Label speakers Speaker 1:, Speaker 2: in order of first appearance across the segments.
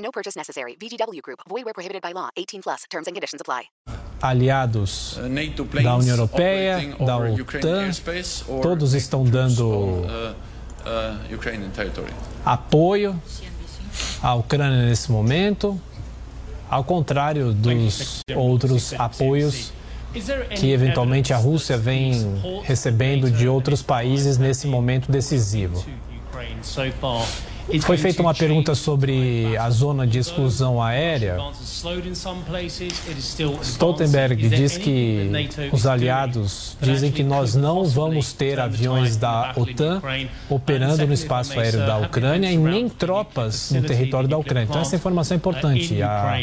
Speaker 1: No purchase necessary. VGW Group. Void where prohibited by law. 18 plus. Terms and conditions apply.
Speaker 2: aliados da União Europeia, da OTAN, todos estão dando apoio à Ucrânia nesse momento, ao contrário dos outros apoios que eventualmente a Rússia vem recebendo de outros países nesse momento decisivo. Foi feita uma pergunta sobre a zona de exclusão aérea. Stoltenberg diz que os aliados dizem que nós não vamos ter aviões da OTAN operando no espaço aéreo da Ucrânia e nem tropas no território da Ucrânia. Então, essa informação é importante. A,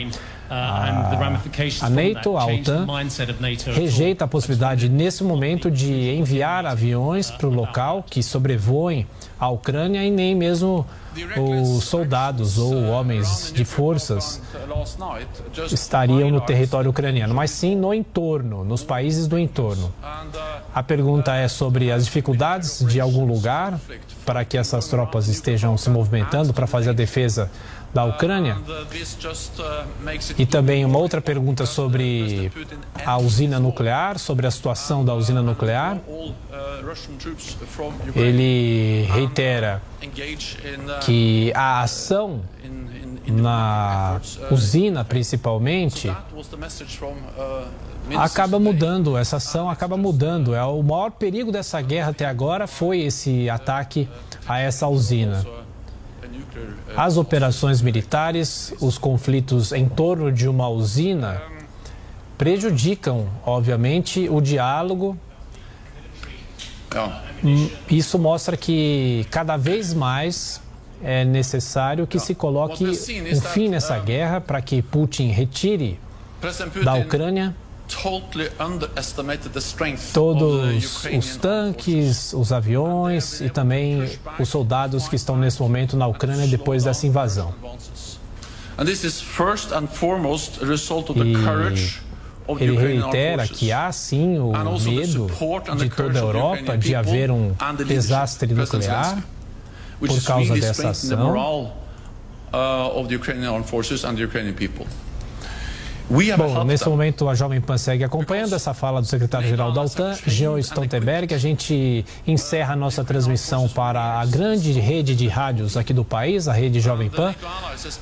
Speaker 2: a, a NATO, a OTAN, rejeita a possibilidade, nesse momento, de enviar aviões para o local que sobrevoem a Ucrânia e nem mesmo os soldados ou homens de forças estariam no território ucraniano, mas sim no entorno, nos países do entorno. A pergunta é sobre as dificuldades de algum lugar para que essas tropas estejam se movimentando para fazer a defesa da Ucrânia. E também uma outra pergunta sobre a usina nuclear, sobre a situação da usina nuclear. Ele reitera que a ação na usina, principalmente, acaba mudando, essa ação acaba mudando. É o maior perigo dessa guerra até agora foi esse ataque a essa usina. As operações militares, os conflitos em torno de uma usina prejudicam, obviamente, o diálogo. Isso mostra que cada vez mais é necessário que se coloque um fim nessa guerra para que Putin retire da Ucrânia todos os tanques, os aviões e também os soldados que estão nesse momento na Ucrânia depois dessa invasão. E ele reitera que há sim o medo de toda a Europa de haver um desastre nuclear por causa dessa ação. Bom, nesse momento a Jovem Pan segue acompanhando essa fala do secretário-geral da OTAN, Jean Stoltenberg. A gente encerra a nossa transmissão para a grande rede de rádios aqui do país, a rede Jovem Pan,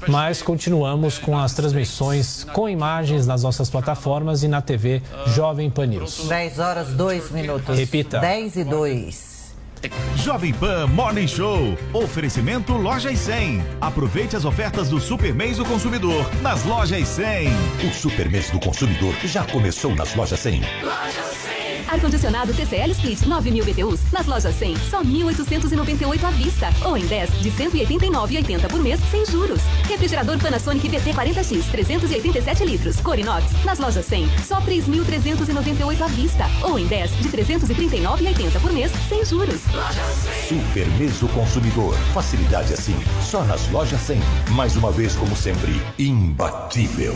Speaker 2: mas continuamos com as transmissões com imagens nas nossas plataformas e na TV Jovem Pan News.
Speaker 3: 10 horas 2 minutos.
Speaker 2: Repita.
Speaker 3: 10 e 2.
Speaker 4: Jovem Pan Morning Show. Oferecimento Lojas 100. Aproveite as ofertas do Super Mês do Consumidor nas Lojas 100.
Speaker 5: O Super Mês do Consumidor já começou nas Lojas 100.
Speaker 6: Ar-condicionado TCL Split 9000 BTUs nas lojas 100, só 1.898 à vista. Ou em 10 de 189,80 por mês, sem juros. Refrigerador Panasonic VT40X 387 litros, Corinox, nas lojas 100, só 3.398 à vista. Ou em 10 de 339,80 por mês, sem juros.
Speaker 5: Super Mês do Consumidor. Facilidade assim, só nas Lojas 100. Mais uma vez, como sempre, imbatível.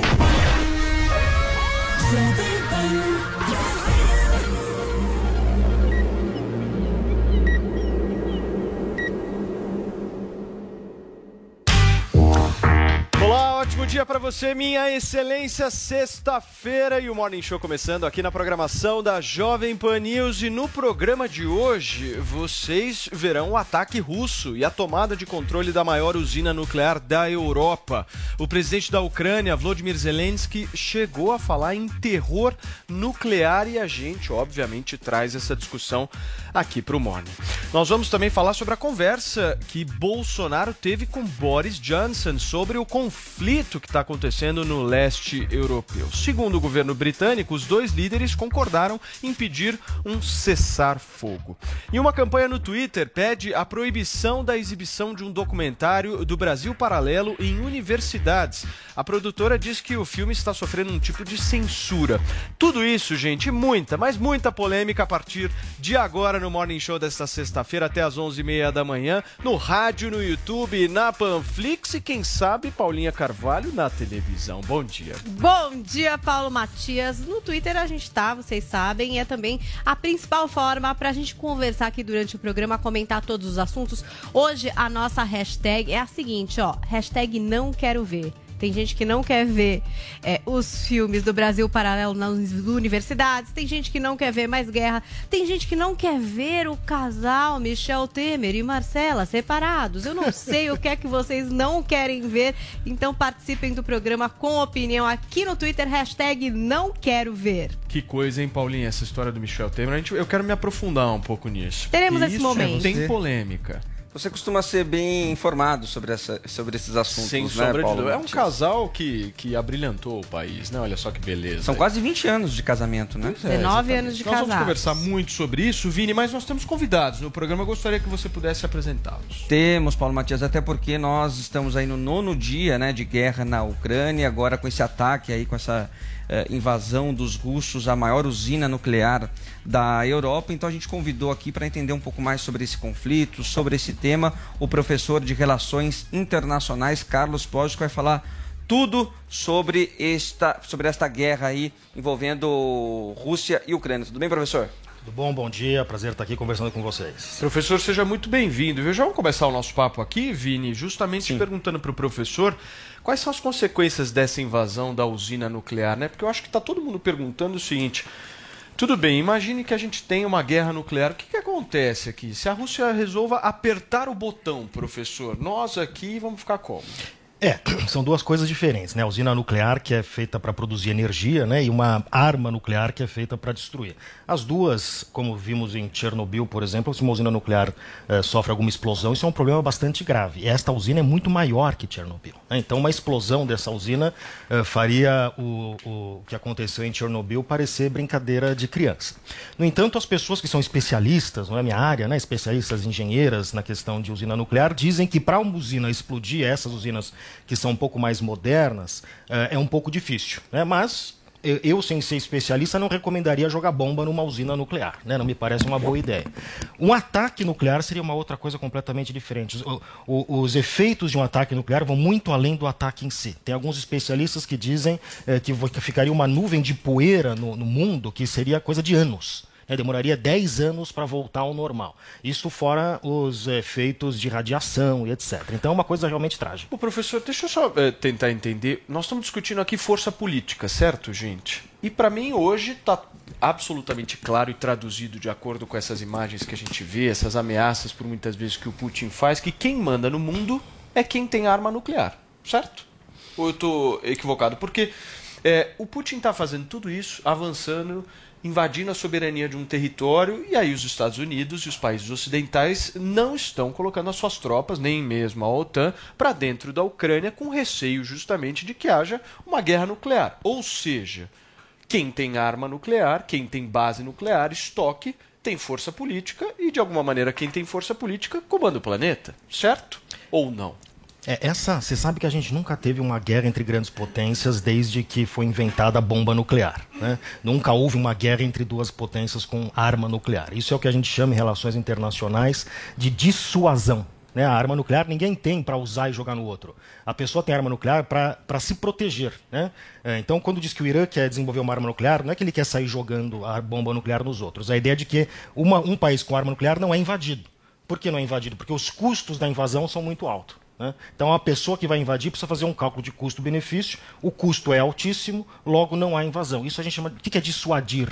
Speaker 7: Dia para você, minha excelência. Sexta-feira e o Morning Show começando aqui na programação da Jovem Pan News. E no programa de hoje, vocês verão o ataque russo e a tomada de controle da maior usina nuclear da Europa. O presidente da Ucrânia, Volodymyr Zelensky, chegou a falar em terror nuclear e a gente, obviamente, traz essa discussão aqui para o Morning. Nós vamos também falar sobre a conversa que Bolsonaro teve com Boris Johnson sobre o conflito que está acontecendo no leste europeu. Segundo o governo britânico, os dois líderes concordaram em pedir um cessar-fogo. E uma campanha no Twitter pede a proibição da exibição de um documentário do Brasil Paralelo em universidades. A produtora diz que o filme está sofrendo um tipo de censura. Tudo isso, gente, muita, mas muita polêmica a partir de agora no Morning Show desta sexta-feira até às 11h30 da manhã, no rádio, no YouTube, na Panflix e quem sabe Paulinha Carvalho na televisão. Bom dia.
Speaker 8: Bom dia, Paulo Matias. No Twitter a gente tá, vocês sabem, é também a principal forma para a gente conversar aqui durante o programa, comentar todos os assuntos. Hoje a nossa hashtag é a seguinte, ó, hashtag não quero ver. Tem gente que não quer ver é, os filmes do Brasil Paralelo nas universidades. Tem gente que não quer ver mais guerra. Tem gente que não quer ver o casal Michel Temer e Marcela separados. Eu não sei o que é que vocês não querem ver. Então participem do programa com opinião aqui no Twitter. Hashtag não quero ver.
Speaker 7: Que coisa, hein, Paulinha, essa história do Michel Temer. Gente, eu quero me aprofundar um pouco nisso.
Speaker 8: Teremos esse momento.
Speaker 7: Tem polêmica.
Speaker 9: Você costuma ser bem informado sobre, essa, sobre esses assuntos,
Speaker 7: Sem
Speaker 9: né,
Speaker 7: sombra
Speaker 9: Paulo?
Speaker 7: de dúvida. É um casal que, que abrilhantou o país, né? Olha só que beleza.
Speaker 9: São quase 20 anos de casamento, né?
Speaker 8: 19 anos de
Speaker 7: Nós vamos conversar muito sobre isso, Vini, mas nós temos convidados no programa. Eu gostaria que você pudesse apresentá-los.
Speaker 9: Temos, Paulo Matias, até porque nós estamos aí no nono dia né, de guerra na Ucrânia, agora com esse ataque aí, com essa eh, invasão dos russos à maior usina nuclear da Europa. Então a gente convidou aqui para entender um pouco mais sobre esse conflito, sobre esse tema, o professor de Relações Internacionais, Carlos Pós, que vai falar tudo sobre esta, sobre esta guerra aí envolvendo Rússia e Ucrânia. Tudo bem, professor?
Speaker 10: Tudo bom? Bom dia. Prazer estar aqui conversando com vocês.
Speaker 7: Professor, seja muito bem-vindo. Já vamos começar o nosso papo aqui, Vini, justamente perguntando para o professor quais são as consequências dessa invasão da usina nuclear, né? Porque eu acho que está todo mundo perguntando o seguinte. Tudo bem, imagine que a gente tenha uma guerra nuclear. O que, que acontece aqui? Se a Rússia resolva apertar o botão, professor, nós aqui vamos ficar como?
Speaker 10: É, são duas coisas diferentes, né? A usina nuclear que é feita para produzir energia, né? E uma arma nuclear que é feita para destruir. As duas, como vimos em Chernobyl, por exemplo, se uma usina nuclear eh, sofre alguma explosão, isso é um problema bastante grave. E esta usina é muito maior que Chernobyl. né? Então, uma explosão dessa usina eh, faria o, o que aconteceu em Chernobyl parecer brincadeira de criança. No entanto, as pessoas que são especialistas, não é minha área, né? Especialistas engenheiras na questão de usina nuclear, dizem que para uma usina explodir, essas usinas que são um pouco mais modernas, eh, é um pouco difícil. Né? Mas eu, sem ser especialista, não recomendaria jogar bomba numa usina nuclear. Né? Não me parece uma boa ideia. Um ataque nuclear seria uma outra coisa completamente diferente. O, os efeitos de um ataque nuclear vão muito além do ataque em si. Tem alguns especialistas que dizem eh, que, que ficaria uma nuvem de poeira no, no mundo que seria coisa de anos. Né? demoraria 10 anos para voltar ao normal. Isso fora os efeitos de radiação e etc. Então é uma coisa realmente trágica.
Speaker 7: Ô, professor, deixa eu só eh, tentar entender. Nós estamos discutindo aqui força política, certo, gente? E para mim hoje está absolutamente claro e traduzido de acordo com essas imagens que a gente vê, essas ameaças por muitas vezes que o Putin faz, que quem manda no mundo é quem tem arma nuclear, certo? Ou eu estou equivocado? Porque eh, o Putin está fazendo tudo isso, avançando, invadindo a soberania de um território, e aí os Estados Unidos e os países ocidentais não estão colocando as suas tropas, nem mesmo a OTAN, para dentro da Ucrânia, com receio justamente de que haja uma guerra nuclear. Ou seja, quem tem arma nuclear, quem tem base nuclear, estoque, tem força política, e de alguma maneira quem tem força política comanda o planeta, certo? Ou não?
Speaker 10: É, essa, você sabe que a gente nunca teve uma guerra entre grandes potências desde que foi inventada a bomba nuclear. Né? Nunca houve uma guerra entre duas potências com arma nuclear. Isso é o que a gente chama em relações internacionais de dissuasão. Né? A arma nuclear ninguém tem para usar e jogar no outro. A pessoa tem arma nuclear para se proteger. Né? É, então, quando diz que o Irã quer desenvolver uma arma nuclear, não é que ele quer sair jogando a bomba nuclear nos outros. A ideia é de que uma, um país com arma nuclear não é invadido. Por que não é invadido? Porque os custos da invasão são muito altos. Né? Então, a pessoa que vai invadir precisa fazer um cálculo de custo-benefício. O custo é altíssimo, logo não há invasão. Isso a gente chama. O que é dissuadir?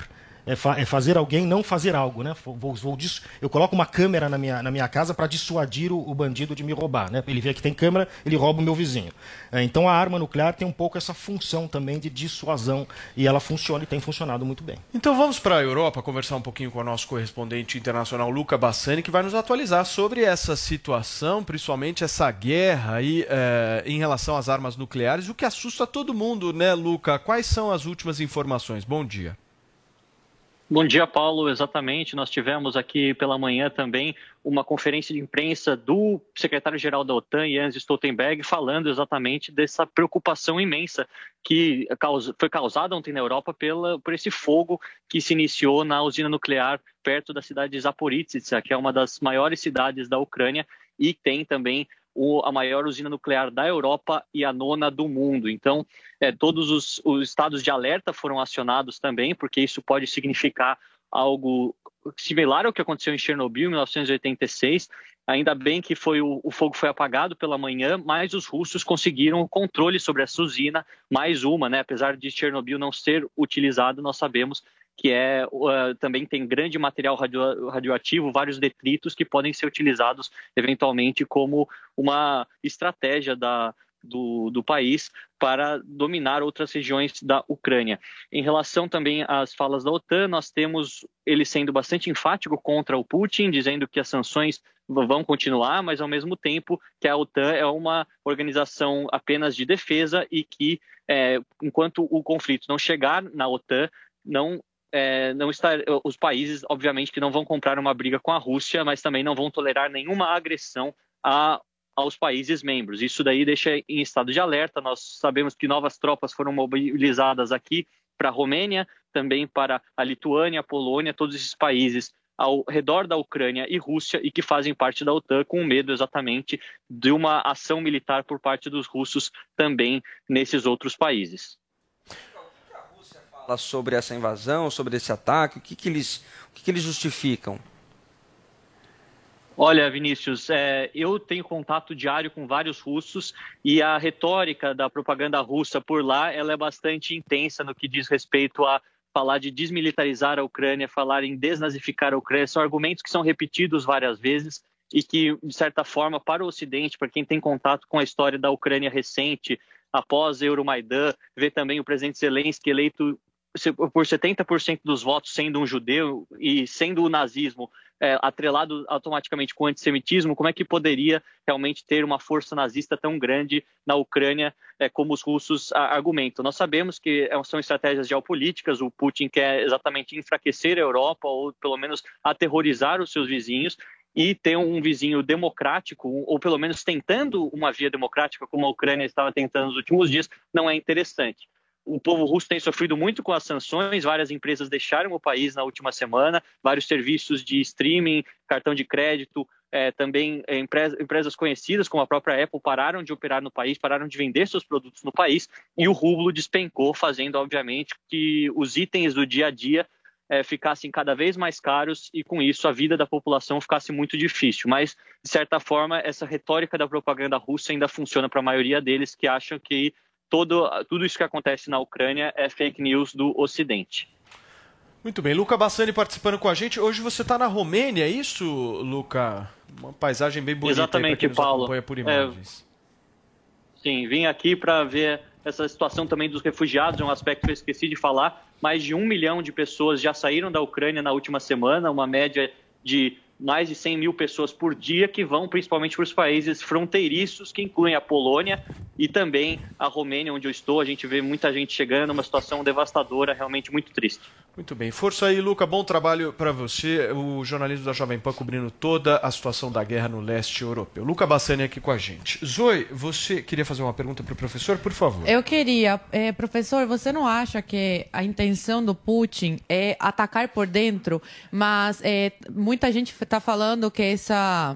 Speaker 10: É, fa é, fazer alguém não fazer algo, né? Vou, vou eu coloco uma câmera na minha, na minha casa para dissuadir o, o, bandido de me roubar, né? Ele vê que tem câmera, ele rouba o meu vizinho. É, então a arma nuclear tem um pouco essa função também de dissuasão e ela funciona e tem funcionado muito bem.
Speaker 7: Então vamos para a Europa conversar um pouquinho com o nosso correspondente internacional Luca Bassani, que vai nos atualizar sobre essa situação, principalmente essa guerra aí é, em relação às armas nucleares, o que assusta todo mundo, né, Luca? Quais são as últimas informações? Bom dia.
Speaker 11: Bom dia, Paulo. Exatamente. Nós tivemos aqui pela manhã também uma conferência de imprensa do secretário-geral da OTAN, Jens Stoltenberg, falando exatamente dessa preocupação imensa que foi causada ontem na Europa pela, por esse fogo que se iniciou na usina nuclear perto da cidade de Zaporizhzhia, que é uma das maiores cidades da Ucrânia e tem também a maior usina nuclear da Europa e a nona do mundo. Então, é, todos os, os estados de alerta foram acionados também, porque isso pode significar algo similar ao que aconteceu em Chernobyl em 1986. Ainda bem que foi o, o, fogo foi apagado pela manhã, mas os russos conseguiram o controle sobre essa usina, mais uma, né? Apesar de Chernobyl não ser utilizado, nós sabemos que é uh, também tem grande material radio, radioativo, vários detritos que podem ser utilizados eventualmente como uma estratégia da, do, do, país para dominar outras regiões da Ucrânia. Em relação também às falas da OTAN, nós temos ele sendo bastante enfático contra o Putin, dizendo que as sanções vão continuar, mas ao mesmo tempo que a OTAN é uma organização apenas de defesa e que, é, enquanto o conflito não chegar na OTAN, não é, não estar, os países, obviamente, que não vão comprar uma briga com a Rússia, mas também não vão tolerar nenhuma agressão a, aos países membros. Isso daí deixa em estado de alerta. Nós sabemos que novas tropas foram mobilizadas aqui para a Romênia, também para a Lituânia, a Polônia, todos esses países ao redor da Ucrânia e Rússia e que fazem parte da OTAN com medo exatamente de uma ação militar por parte dos russos também nesses outros países
Speaker 12: fala sobre essa invasão, sobre esse ataque? O que, que, eles, o que, que eles justificam?
Speaker 11: Olha, Vinícius, é, eu tenho contato diário com vários russos e a retórica da propaganda russa por lá ela é bastante intensa no que diz respeito a falar de desmilitarizar a Ucrânia, falar em desnazificar a Ucrânia. São argumentos que são repetidos várias vezes e que, de certa forma, para o Ocidente, para quem tem contato com a história da Ucrânia recente, após Euromaidan, ver também o presidente Zelensky eleito por 70% dos votos sendo um judeu e sendo o nazismo é, atrelado automaticamente com o antissemitismo, como é que poderia realmente ter uma força nazista tão grande na Ucrânia é, como os russos argumentam? Nós sabemos que é, são estratégias geopolíticas, o Putin quer exatamente enfraquecer a Europa ou pelo menos aterrorizar os seus vizinhos, e ter um vizinho democrático, ou pelo menos tentando uma via democrática, como a Ucrânia estava tentando nos últimos dias, não é interessante o povo russo tem sofrido muito com as sanções, várias empresas deixaram o país na última semana, vários serviços de streaming, cartão de crédito, é, também é, empresa, empresas conhecidas como a própria Apple pararam de operar no país, pararam de vender seus produtos no país e o rublo despencou, fazendo, obviamente, que os itens do dia a dia é, ficassem cada vez mais caros e, com isso, a vida da população ficasse muito difícil. Mas, de certa forma, essa retórica da propaganda russa ainda funciona para a maioria deles que acham que todo, tudo isso que acontece na Ucrânia é fake news do Ocidente.
Speaker 7: Muito bem, Luca Bassani participando com a gente. Hoje você está na Romênia, é isso, Luca? Uma paisagem bem bonita
Speaker 11: Exatamente, Paulo.
Speaker 7: acompanha por imagens.
Speaker 11: É, sim, vim aqui para ver essa situação também dos refugiados, é um aspecto que eu esqueci de falar. Mais de um milhão de pessoas já saíram da Ucrânia na última semana, uma média de mais de 100 mil pessoas por dia que vão principalmente para os países fronteiriços, que incluem a Polônia e também a Romênia, onde eu estou. A gente vê muita gente chegando, uma situação devastadora, realmente muito triste.
Speaker 7: Muito bem. Força aí, Luca. Bom trabalho para você. O jornalismo da Jovem Pan cobrindo toda a situação da guerra no leste europeu. Luca Bassani aqui com a gente. Zoe, você queria fazer uma pergunta para o professor, por favor?
Speaker 13: Eu queria. É, professor, você não acha que a intenção do Putin é atacar por dentro, mas é, muita gente está falando que essa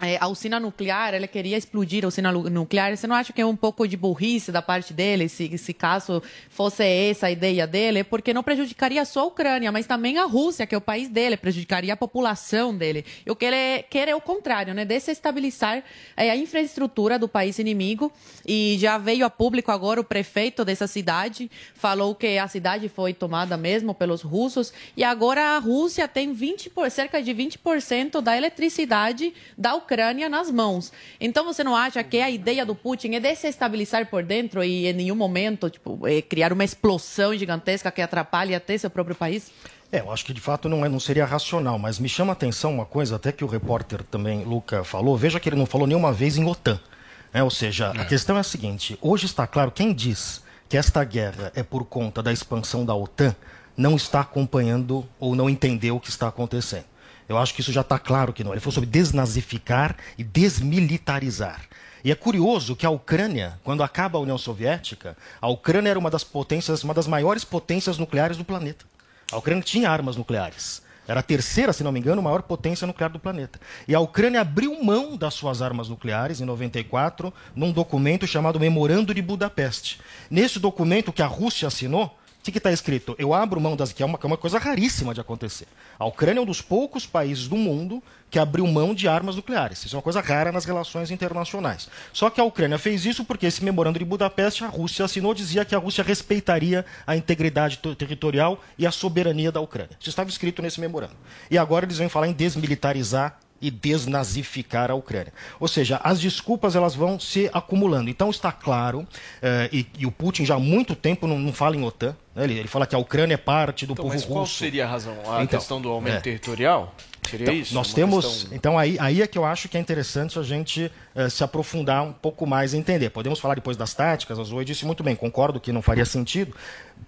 Speaker 13: é, a usina nuclear, ele queria explodir a usina nuclear. Você não acha que é um pouco de burrice da parte dele, se, se caso fosse essa a ideia dele? Porque não prejudicaria só a Ucrânia, mas também a Rússia, que é o país dele, prejudicaria a população dele. E o que ele quer é o contrário, né? Desestabilizar é, a infraestrutura do país inimigo. E já veio a público agora o prefeito dessa cidade, falou que a cidade foi tomada mesmo pelos russos. E agora a Rússia tem 20 por, cerca de 20% da eletricidade da Ucrânia Ucrânia nas mãos. Então você não acha que a ideia do Putin é desestabilizar por dentro e em nenhum momento tipo, é criar uma explosão gigantesca que atrapalhe até seu próprio país?
Speaker 10: É, eu acho que de fato não, é, não seria racional, mas me chama a atenção uma coisa, até que o repórter também, Luca, falou. Veja que ele não falou nenhuma vez em OTAN. É, ou seja, a questão é a seguinte: hoje está claro, quem diz que esta guerra é por conta da expansão da OTAN não está acompanhando ou não entendeu o que está acontecendo. Eu acho que isso já está claro que não. Ele falou sobre desnazificar e desmilitarizar. E é curioso que a Ucrânia, quando acaba a União Soviética, a Ucrânia era uma das potências, uma das maiores potências nucleares do planeta. A Ucrânia tinha armas nucleares. Era a terceira, se não me engano, maior potência nuclear do planeta. E a Ucrânia abriu mão das suas armas nucleares em 94, num documento chamado Memorando de Budapeste. Nesse documento que a Rússia assinou, o que está escrito? Eu abro mão das. que é uma, é uma coisa raríssima de acontecer. A Ucrânia é um dos poucos países do mundo que abriu mão de armas nucleares. Isso é uma coisa rara nas relações internacionais. Só que a Ucrânia fez isso porque esse memorando de Budapeste, a Rússia assinou, dizia que a Rússia respeitaria a integridade territorial e a soberania da Ucrânia. Isso estava escrito nesse memorando. E agora eles vêm falar em desmilitarizar e desnazificar a Ucrânia. Ou seja, as desculpas elas vão se acumulando. Então está claro, eh, e, e, o Putin já há muito tempo não, não fala em OTAN, né? ele, ele, fala que a Ucrânia é parte do
Speaker 7: então,
Speaker 10: povo
Speaker 7: mas
Speaker 10: russo.
Speaker 7: Qual seria a razão? A então, questão do aumento é. territorial? Seria
Speaker 10: então,
Speaker 7: isso?
Speaker 10: Nós temos. Questão... Então, aí, aí é que eu acho que é interessante a gente uh, se aprofundar um pouco mais e entender. Podemos falar depois das táticas, a Zoe disse muito bem, concordo que não faria sentido.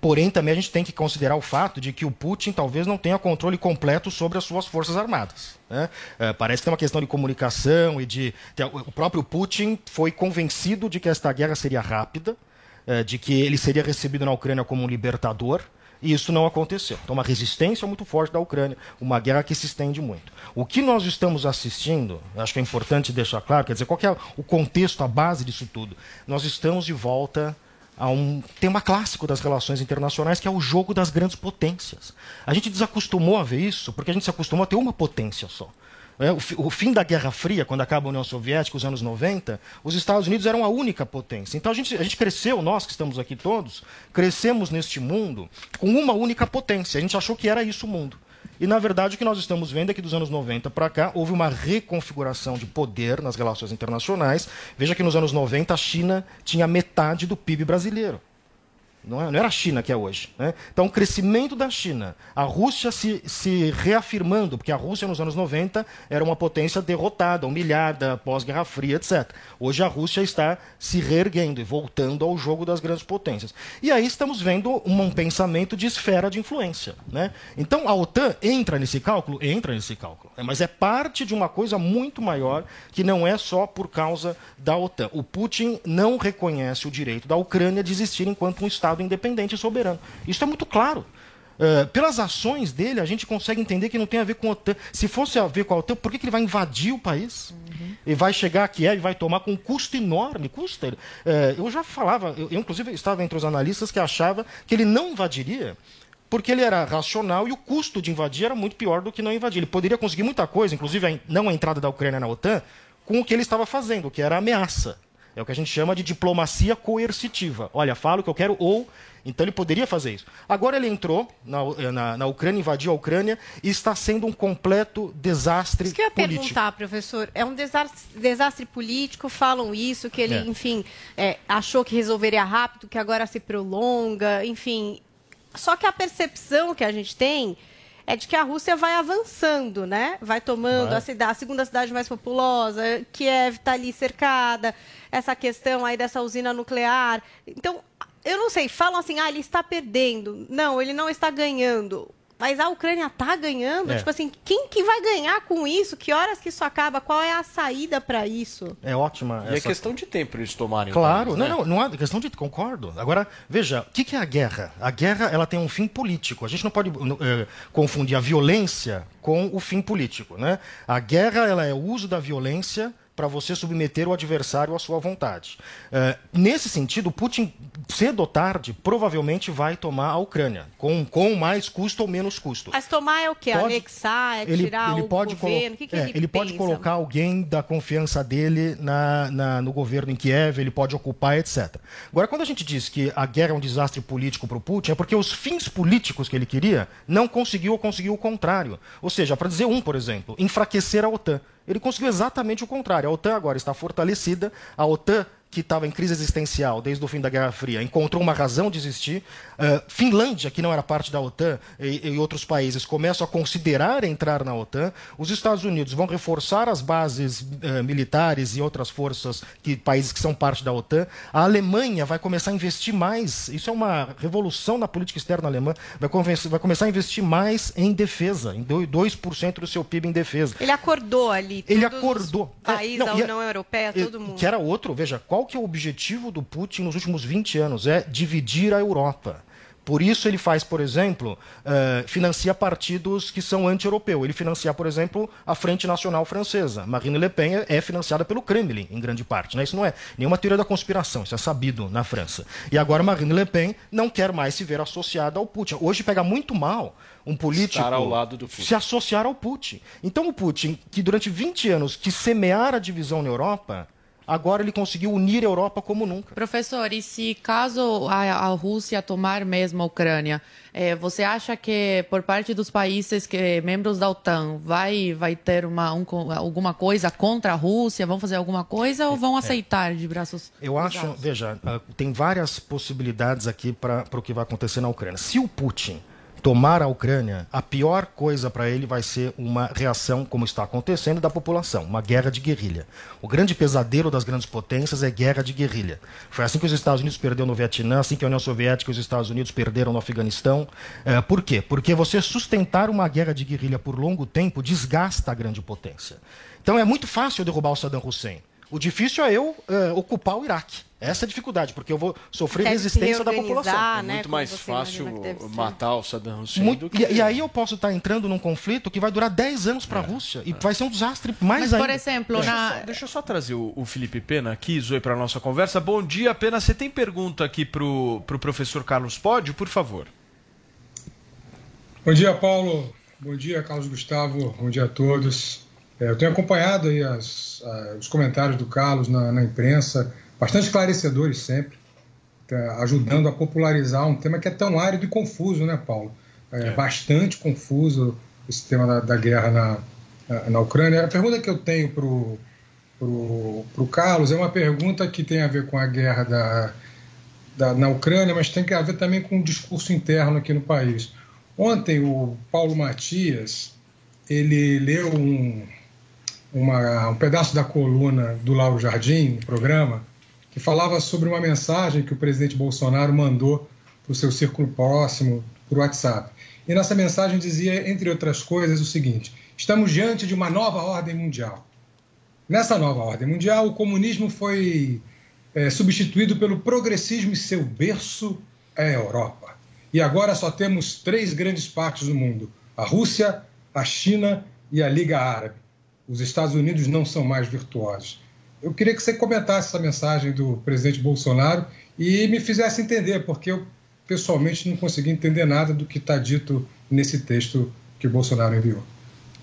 Speaker 10: Porém, também a gente tem que considerar o fato de que o Putin talvez não tenha controle completo sobre as suas forças armadas. Né? Uh, parece que tem uma questão de comunicação e de. O próprio Putin foi convencido de que esta guerra seria rápida, uh, de que ele seria recebido na Ucrânia como um libertador. E isso não aconteceu. Então, uma resistência muito forte da Ucrânia, uma guerra que se estende muito. O que nós estamos assistindo, acho que é importante deixar claro, quer dizer, qual é o contexto, a base disso tudo? Nós estamos de volta a um tema clássico das relações internacionais, que é o jogo das grandes potências. A gente desacostumou a ver isso, porque a gente se acostumou a ter uma potência só. É, o, fim da Guerra Fria, quando acaba a União Soviética, os anos 90, os Estados Unidos eram a única potência. Então a gente, a gente cresceu, nós que estamos aqui todos, crescemos neste mundo com uma única potência. A gente achou que era isso o mundo. E, na verdade, o que nós estamos vendo é que dos anos 90 para cá houve uma reconfiguração de poder nas relações internacionais. Veja que nos anos 90 a China tinha metade do PIB brasileiro. Não, é, não era a China que é hoje. Né? Então, o crescimento da China, a Rússia se, se reafirmando, porque a Rússia nos anos 90 era uma potência derrotada, humilhada, pós-Guerra Fria, etc. Hoje a Rússia está se reerguendo e voltando ao jogo das grandes potências. E aí estamos vendo um, pensamento de esfera de influência. Né? Então, a OTAN entra nesse cálculo? Entra nesse cálculo. Né? Mas é parte de uma coisa muito maior que não é só por causa da OTAN. O Putin não reconhece o direito da Ucrânia de existir enquanto um Estado Estado independente e soberano. Isso é muito claro. Uh, pelas ações dele, a gente consegue entender que não tem a ver com a OTAN. Se fosse a ver com a OTAN, por que, que ele vai invadir o país? Uhum. E vai chegar a Kiev e vai tomar com um custo enorme? Custa. Uh, eu já falava, eu, eu, inclusive estava entre os analistas que achava que ele não invadiria porque ele era racional e o custo de invadir era muito pior do que não invadir. Ele poderia conseguir muita coisa, inclusive a, não a entrada da Ucrânia na OTAN, com o que ele estava fazendo, que era ameaça. É o que a gente chama de diplomacia coercitiva. Olha, falo o que eu quero ou. Então ele poderia fazer isso. Agora ele entrou na, na, na Ucrânia, invadiu a Ucrânia e está sendo um completo desastre isso que eu ia político.
Speaker 14: perguntar, professor. É um desastre, desastre político, falam isso, que ele, é. enfim, é, achou que resolveria rápido, que agora se prolonga, enfim. Só que a percepção que a gente tem é de que a Rússia vai avançando, né? Vai tomando vai. A, cidade, a segunda cidade mais populosa, Kiev está ali cercada, essa questão aí dessa usina nuclear. Então, eu não sei, falam assim, ah, ele está perdendo. Não, ele não está ganhando. Mas a Ucrânia tá ganhando?
Speaker 10: É.
Speaker 14: Tipo assim, quem que vai ganhar com isso? Que horas que isso acaba? Qual é a saída para isso?
Speaker 10: É ótima.
Speaker 7: E é
Speaker 10: essa-
Speaker 7: questão de tempo eles tomarem.
Speaker 10: Claro,
Speaker 7: país,
Speaker 10: não,
Speaker 7: né?
Speaker 10: não, não há questão de concordo. Agora, veja, o que, que é a guerra? A guerra ela tem um fim político. A gente não pode eh, confundir a violência com o fim político, né? A guerra ela é o uso da violência para você submeter o adversário à sua vontade. Eh, nesse sentido, Putin, cedo ou tarde, provavelmente vai tomar a Ucrânia, com, com mais custo ou menos custo.
Speaker 14: Mas tomar é o quê?
Speaker 10: Pode-
Speaker 14: Anexar? É
Speaker 10: ele,
Speaker 14: tirar
Speaker 10: ele
Speaker 14: o
Speaker 10: pode
Speaker 14: governo? O que, que
Speaker 10: é,
Speaker 14: ele,
Speaker 10: ele pode colocar alguém da confiança dele na, na- no governo em Kiev, ele pode ocupar, etc. Agora, quando a gente diz que a guerra é um desastre político para o Putin, é porque os fins políticos que ele queria não conseguiu ou conseguiu o contrário. Ou seja, para dizer um, por exemplo, enfraquecer a OTAN. Ele conseguiu exatamente o contrário. A OTAN agora está fortalecida, a OTAN que estava em crise existencial desde o fim da Guerra Fria, encontrou uma razão de existir. Uh, Finlândia, que não era parte da OTAN, e, e outros países começam a considerar entrar na OTAN. Os Estados Unidos vão reforçar as bases uh, militares e outras forças, que países que são parte da OTAN. A Alemanha vai começar a investir mais. Isso é uma revolução na política externa alemã. Vai, vai começar a investir mais em defesa, em do- 2% do seu PIB em defesa.
Speaker 14: Ele acordou ali.
Speaker 10: Ele acordou.
Speaker 14: Os países,
Speaker 10: É, não,
Speaker 14: a
Speaker 10: a-
Speaker 14: União Europeia, todo mundo.
Speaker 10: Que era outro, veja, qual que é o objetivo do Putin nos últimos 20 anos? É dividir a Europa. Por isso ele faz, por exemplo, eh, financia partidos que são anti-europeus. Ele financia, por exemplo, a Frente Nacional Francesa. Marine Le Pen é, é financiada pelo Kremlin, em grande parte. Né? Isso não é nenhuma teoria da conspiração, isso é sabido na França. E agora Marine Le Pen não quer mais se ver associada ao Putin. Hoje pega muito mal um político
Speaker 7: Estar ao lado do Putin.
Speaker 10: se associar ao Putin. Então o Putin, que durante 20 anos quis semear a divisão na Europa, agora ele conseguiu unir a Europa como nunca.
Speaker 13: Professor, e se caso a, a Rússia tomar mesmo a Ucrânia, eh, você acha que por parte dos países que membros da OTAN vai vai ter uma um alguma coisa contra a Rússia? Vão fazer alguma coisa ou vão aceitar de braços?
Speaker 10: Eu acho, veja, ah, tem várias possibilidades aqui para o que vai acontecer na Ucrânia. Se o Putin tomar a Ucrânia, a pior coisa para ele vai ser uma reação, como está acontecendo, da população, uma guerra de guerrilha. O grande pesadelo das grandes potências é guerra de guerrilha. Foi assim que os Estados Unidos perderam no Vietnã, assim que a União Soviética e os Estados Unidos perderam no Afeganistão. Eh, por quê? Porque você sustentar uma guerra de guerrilha por longo tempo desgasta a grande potência. Então é muito fácil derrubar o Saddam Hussein. O difícil é eu eh, ocupar o Iraque. Essa é a dificuldade, porque eu vou sofrer
Speaker 14: Deve se
Speaker 10: resistência da população.
Speaker 7: É
Speaker 14: né,
Speaker 7: muito
Speaker 14: como
Speaker 7: mais fácil matar o Saddam Hussein
Speaker 10: Muito-
Speaker 7: do que...
Speaker 10: e, e aí eu posso estar entrando num conflito que vai durar 10 anos para a Rússia e vai ser um desastre mais
Speaker 13: Mas, por
Speaker 10: ainda.
Speaker 13: exemplo,
Speaker 7: Deixa,
Speaker 13: na-
Speaker 7: eu só, deixa eu só trazer o, o Felipe Pena aqui, Zoe, para a nossa conversa. Bom dia, Pena. Você tem pergunta aqui pro, pro professor Carlos Pódio, por favor?
Speaker 15: Bom dia, Paulo. Bom dia, Carlos Gustavo. Bom dia a todos. É, eu tenho acompanhado aí as- a- os comentários do Carlos na, na imprensa, bastante esclarecedores sempre, tá ajudando a popularizar um tema que é tão árido e confuso, né, Paulo? É, Bastante confuso esse tema da, da guerra na, na, na Ucrânia. A pergunta que eu tenho para o pro Carlos é uma pergunta que tem a ver com a guerra da, da, na Ucrânia, mas tem que a ver também com o discurso interno aqui no país. Ontem o Paulo Matias ele leu um, uma- um pedaço da coluna do Lauro Jardim, no programa, que falava sobre uma mensagem que o presidente Bolsonaro mandou para o seu círculo próximo por WhatsApp. E nessa mensagem dizia, entre outras coisas, o seguinte: estamos diante de uma nova ordem mundial. Nessa nova ordem mundial, o comunismo foi é, substituído pelo progressismo e seu berço é a Europa. E agora só temos três grandes partes do mundo: a Rússia, a China e a Liga Árabe. Os Estados Unidos não são mais virtuosos. Eu queria que você comentasse essa mensagem do presidente Bolsonaro e me fizesse entender, porque eu pessoalmente não consegui entender nada do que está dito nesse texto que o Bolsonaro enviou.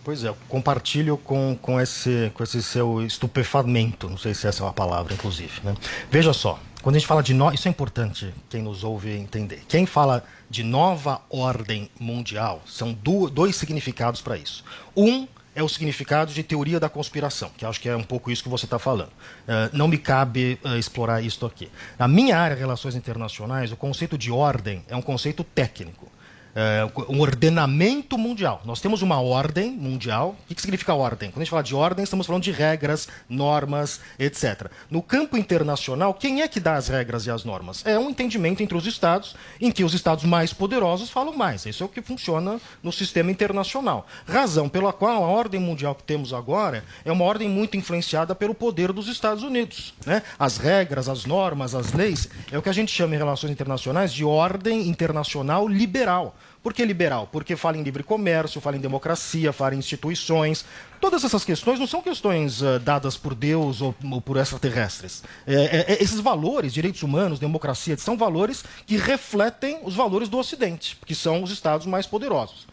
Speaker 10: Pois é, compartilho com, com, esse, com esse seu estupefamento, não sei se essa é uma palavra, inclusive. Né? Veja só, quando a gente fala de nós, isso é importante quem nos ouve entender. Quem fala de nova ordem mundial, são du- dois significados para isso. Um é o significado de teoria da conspiração, que acho que é um pouco isso que você está falando. Eh, não me cabe eh, explorar isso aqui. Na minha área, relações internacionais, o conceito de ordem é um conceito técnico. É, um ordenamento mundial. Nós temos uma ordem mundial. O que, significa ordem? Quando a gente fala de ordem, estamos falando de regras, normas, etc. No campo internacional, quem é que dá as regras e as normas? É um entendimento entre os Estados, em que os Estados mais poderosos falam mais. Isso é o que funciona no sistema internacional. Razão pela qual a ordem mundial que temos agora é uma ordem muito influenciada pelo poder dos Estados Unidos. Né? As regras, as normas, as leis, é o que a gente chama em relações internacionais de ordem internacional liberal. Por que liberal? Porque fala em livre comércio, fala em democracia, fala em instituições. Todas essas questões não são questões uh, dadas por Deus ou, ou por extraterrestres. É, é, é, esses valores, direitos humanos, democracia, são valores que refletem os valores do Ocidente, que são os estados mais poderosos.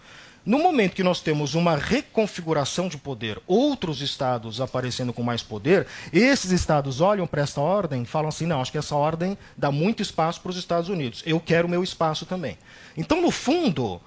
Speaker 10: No momento que nós temos uma reconfiguração de poder, outros estados aparecendo com mais poder, esses estados olham para essa ordem e falam assim: não, acho que essa ordem dá muito espaço para os Estados Unidos. Eu quero meu espaço também. Então, no fundo, uh,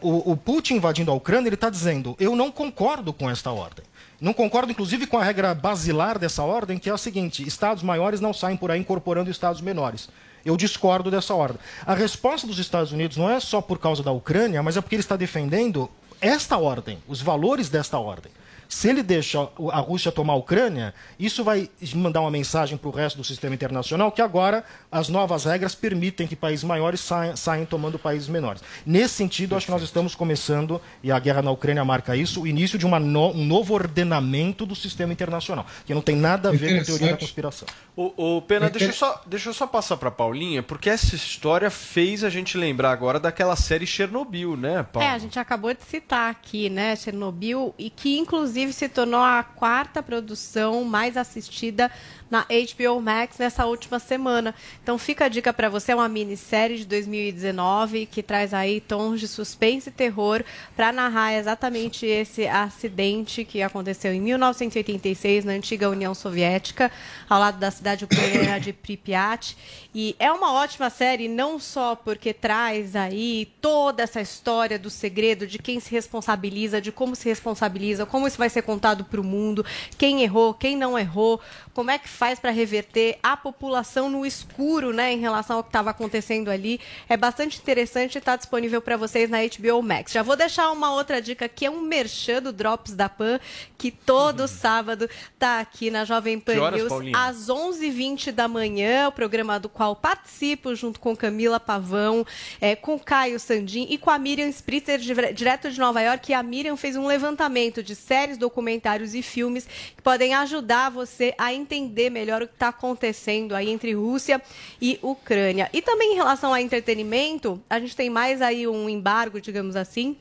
Speaker 10: o, o, Putin invadindo a Ucrânia, ele está dizendo: eu não concordo com esta ordem. Não concordo, inclusive, com a regra basilar dessa ordem, que é a seguinte: estados maiores não saem por aí incorporando estados menores. Eu discordo dessa ordem. A resposta dos Estados Unidos não é só por causa da Ucrânia, mas é porque ele está defendendo esta ordem, os valores desta ordem. Se ele deixa a Rússia tomar a Ucrânia, isso vai mandar uma mensagem para o resto do sistema internacional que agora as novas regras permitem que países maiores saiam, saiam tomando países menores. Nesse sentido, acho que nós estamos começando, e a guerra na Ucrânia marca isso, o início de no, um novo ordenamento do sistema internacional, que não tem nada a ver com a teoria da conspiração.
Speaker 7: O, o Pena, deixa eu só, deixa eu só passar para Paulinha, porque essa história fez a gente lembrar agora daquela série Chernobyl, né,
Speaker 8: Paulo? É, a gente acabou de citar aqui, né, Chernobyl, e que inclusive inclusive se tornou a quarta produção mais assistida na HBO Max nessa última semana. Então fica a dica para você, é uma minissérie de 2019 que traz aí tons de suspense e terror para narrar exatamente esse acidente que aconteceu em 1986 na antiga União Soviética, ao lado da cidade ucraniana de Pripyat. E é uma ótima série não só porque traz aí toda essa história do segredo, de quem se responsabiliza, de como se responsabiliza, como isso vai ser contado para o mundo, quem errou, quem não errou, como é que faz para reverter a população no escuro, né, em relação ao que estava acontecendo ali. É bastante interessante e está disponível para vocês na HBO Max. Já vou deixar uma outra dica que é um merchan do Drops da Pan, que todo uhum. sábado está aqui na Jovem Pan horas, News, Paulinha? às 11h20 da manhã, o programa do qual participo junto com Camila Pavão, é, com Caio Sandim e com a Miriam Spritzer, direto de Nova York. E a Miriam fez um levantamento de séries, documentários e filmes que podem ajudar você a entender melhor o que está acontecendo aí entre Rússia e Ucrânia. E também em relação a entretenimento, a gente tem mais aí um embargo, digamos assim,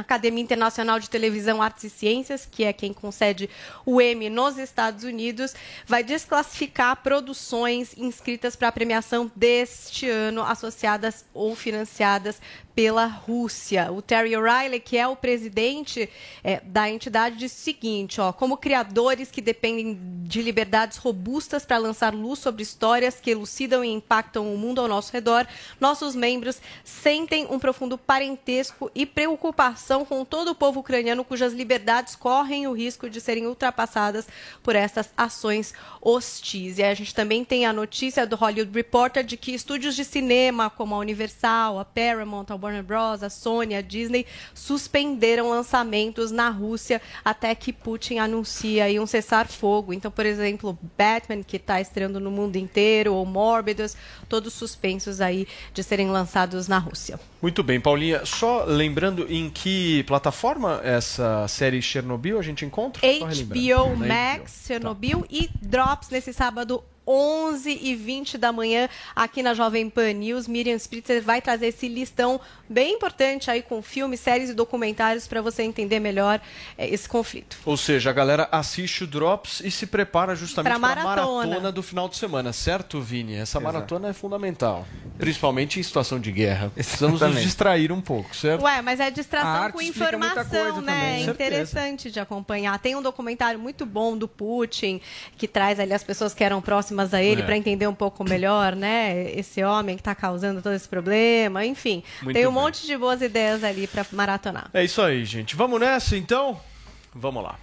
Speaker 8: Academia Internacional de Televisão, Artes e Ciências, que é quem concede o Emmy nos Estados Unidos, vai desclassificar produções inscritas para a premiação deste ano, associadas ou financiadas pela Rússia. O Terry O'Reilly, que é o presidente é, da entidade, disse o seguinte: ó, como criadores que dependem de liberdades robustas para lançar luz sobre histórias que elucidam e impactam o mundo ao nosso redor, nossos membros sentem um profundo parentesco e preocupação com todo o povo ucraniano cujas liberdades correm o risco de serem ultrapassadas por essas ações hostis. E a gente também tem a notícia do Hollywood Reporter de que estúdios de cinema como a Universal, a Paramount, a Warner Bros., a Sony, a Disney suspenderam lançamentos na Rússia até que Putin anuncia aí um cessar-fogo. Então, por exemplo, Batman, que está estreando no mundo inteiro, ou Morbidos, todos suspensos aí de serem lançados na Rússia.
Speaker 7: Muito bem, Paulinha. Só lembrando em que plataforma essa série Chernobyl a gente encontra?
Speaker 8: HBO Max, tá. Chernobyl tá. e Drops nesse sábado 11 e 20 da manhã aqui na Jovem Pan News. Miriam Spritzer vai trazer esse listão bem importante aí com filmes, séries e documentários para você entender melhor é, esse conflito.
Speaker 7: Ou seja, a galera assiste o Drops e se prepara justamente para a maratona do final de semana, certo, Vini? Essa Exato. maratona é fundamental, principalmente em situação de guerra. Precisamos nos distrair um pouco, certo?
Speaker 8: Ué, mas é distração com informação, né? É interessante de acompanhar. Tem um documentário muito bom do Putin que traz ali as pessoas que eram próximas próximas a ele é. para entender um pouco melhor, né? Esse homem que está causando todo esse problema, enfim. Muito tem um bem. monte de boas ideias ali para maratonar.
Speaker 7: É isso aí, gente. Vamos nessa então? Vamos lá.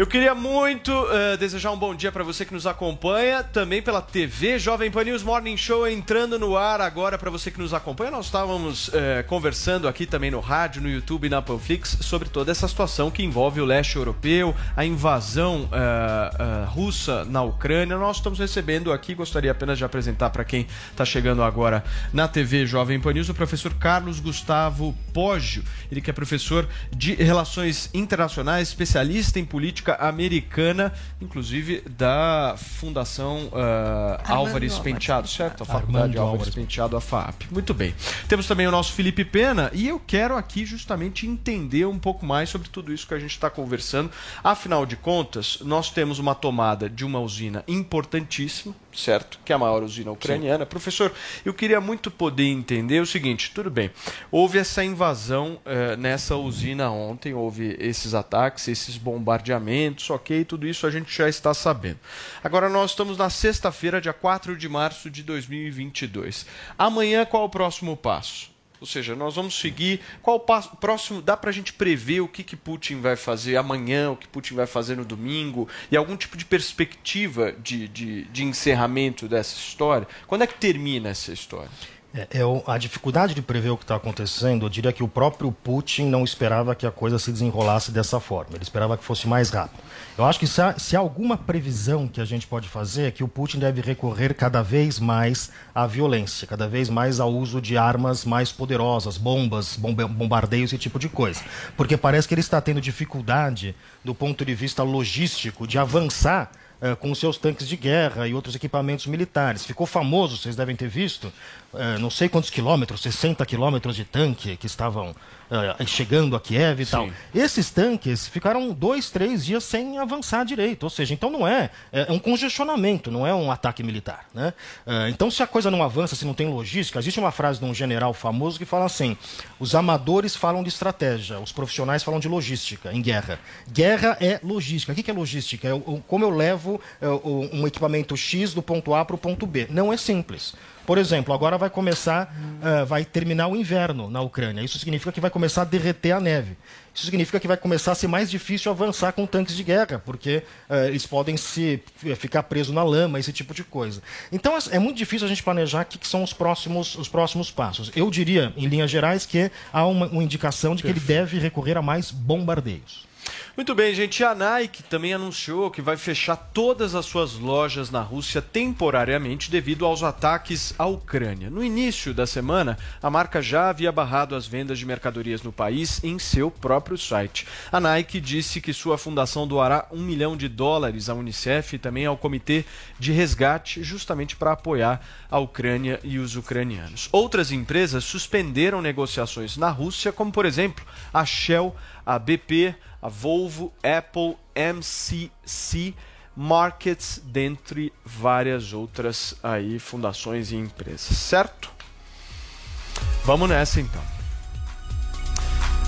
Speaker 7: Eu queria muito uh, desejar um bom dia para você que nos acompanha, também pela TV Jovem Pan News Morning Show entrando no ar agora para você que nos acompanha. Nós estávamos uh, conversando aqui também no rádio, no YouTube e na Panflix sobre toda essa situação que envolve o leste europeu, a invasão uh, russa na Ucrânia. Nós estamos recebendo aqui, gostaria apenas de apresentar para quem está chegando agora na TV Jovem Pan News, o professor Carlos Gustavo Poggio. Ele que é professor de Relações Internacionais, especialista em política americana, inclusive da Fundação uh, Álvares Penteado, certo? A Faculdade Armando Álvares Penteado, a FAP. Muito bem. Temos também o nosso Felipe Pena e eu quero aqui justamente entender um pouco mais sobre tudo isso que a gente está conversando. Afinal de contas, nós temos uma tomada de uma usina importantíssima, certo? Que é a maior usina ucraniana. Sim. Professor, eu queria muito poder entender o seguinte: tudo bem, houve essa invasão uh, nessa usina ontem, houve esses ataques, esses bombardeamentos, ok, tudo isso a gente já está sabendo. Agora nós estamos na sexta-feira, dia 4 de março de 2022. Amanhã, qual é o próximo passo? Ou seja, nós vamos seguir. Qual o passo, próximo? Dá para a gente prever o que, que Putin vai fazer amanhã, o que Putin vai fazer no domingo? E algum tipo de perspectiva de, de, de encerramento dessa história? Quando é que termina essa história?
Speaker 10: É, é, a dificuldade de prever o que está acontecendo, eu diria que o próprio Putin não esperava que a coisa se desenrolasse dessa forma. Ele esperava que fosse mais rápido. Eu acho que se há, se há alguma previsão que a gente pode fazer é que o Putin deve recorrer cada vez mais à violência, cada vez mais ao uso de armas mais poderosas, bombas, bombardeios, esse tipo de coisa. Porque parece que ele está tendo dificuldade, do ponto de vista logístico, de avançar uh, com seus tanques de guerra e outros equipamentos militares. Ficou famoso, vocês devem ter visto, uh, não sei quantos quilômetros, 60 quilômetros de tanque que estavam uh, chegando a Kiev e Sim. tal. Esses tanques ficaram dois, três dias sem avançar direito. Ou seja, então não é, é, é um congestionamento, não é um ataque militar. Né? Uh, então, se a coisa não avança, se não tem logística, existe uma frase de um general famoso que fala assim: os amadores falam de estratégia, os profissionais falam de logística em guerra. Guerra é logística. O que é logística? É como eu levo é, um equipamento X do ponto A para o ponto B. Não é simples. Por exemplo, agora vai começar, uh, vai terminar o inverno na Ucrânia. Isso significa que vai começar a derreter a neve. Isso significa que vai começar a ser mais difícil avançar com tanques de guerra, porque uh, eles podem se ficar presos na lama, esse tipo de coisa. Então é, é muito difícil a gente planejar o que, que, são os próximos, os próximos passos. Eu diria, em linhas gerais, que há uma, uma indicação de que Perfeito. ele deve recorrer a mais bombardeios.
Speaker 7: Muito bem, gente. A Nike também anunciou que vai fechar todas as suas lojas na Rússia temporariamente devido aos ataques à Ucrânia. No início da semana, a marca já havia barrado as vendas de mercadorias no país em seu próprio site. A Nike disse que sua fundação doará um milhão de dólares à Unicef e também ao Comitê de Resgate, justamente para apoiar a Ucrânia e os ucranianos. Outras empresas suspenderam negociações na Rússia, como por exemplo a Shell, a BP, a Volvo, Apple, MCC, Markets, dentre várias outras aí fundações e empresas, certo? Vamos nessa então.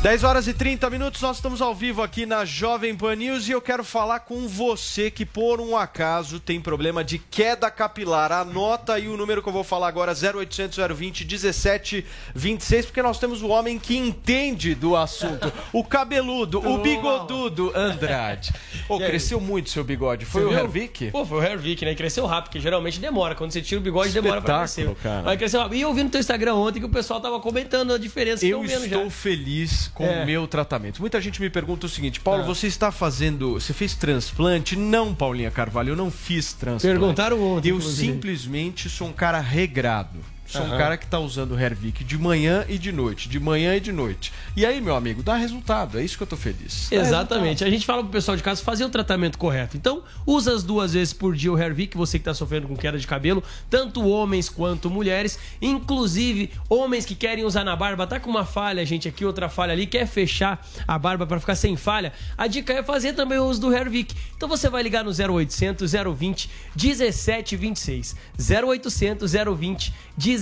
Speaker 7: 10 horas e 30 minutos, nós estamos ao vivo aqui na Jovem Pan News e eu quero falar com você que por um acaso tem problema de queda capilar. Anota aí o número que eu vou falar agora, 0800 020 1726, porque nós temos o homem que entende do assunto, o cabeludo, o bigodudo Andrade. Pô, cresceu muito seu bigode. Foi o Hervik?
Speaker 16: Pô, foi o Hervik, né? Cresceu rápido, porque geralmente demora. Quando você tira o bigode, demora pra crescer. Cara. Mas cresceu rápido. E eu vi no teu Instagram ontem que o pessoal tava comentando a diferença
Speaker 7: eu que eu estou já. feliz com é. o meu tratamento. Muita gente me pergunta o seguinte, Paulo, ah. você está fazendo. Você fez transplante? Não, Paulinha Carvalho, eu não fiz transplante.
Speaker 16: Perguntaram ontem.
Speaker 7: Eu simplesmente sou um cara regrado. Sou uhum. um cara que está usando o Hervik de manhã e de noite, de manhã e de noite. E aí, meu amigo, dá resultado. É isso que eu tô feliz.
Speaker 16: Dá Exatamente. Resultado. A gente fala pro pessoal de casa fazer o tratamento correto. Então, usa as duas vezes por dia o Hervik, você que está sofrendo com queda de cabelo, tanto homens quanto mulheres, inclusive homens que querem usar na barba, tá com uma falha, gente, aqui outra falha ali, quer fechar a barba para ficar sem falha. A dica é fazer também o uso do Hervik. Então você vai ligar no 0800 020 1726. 0800 020 1726,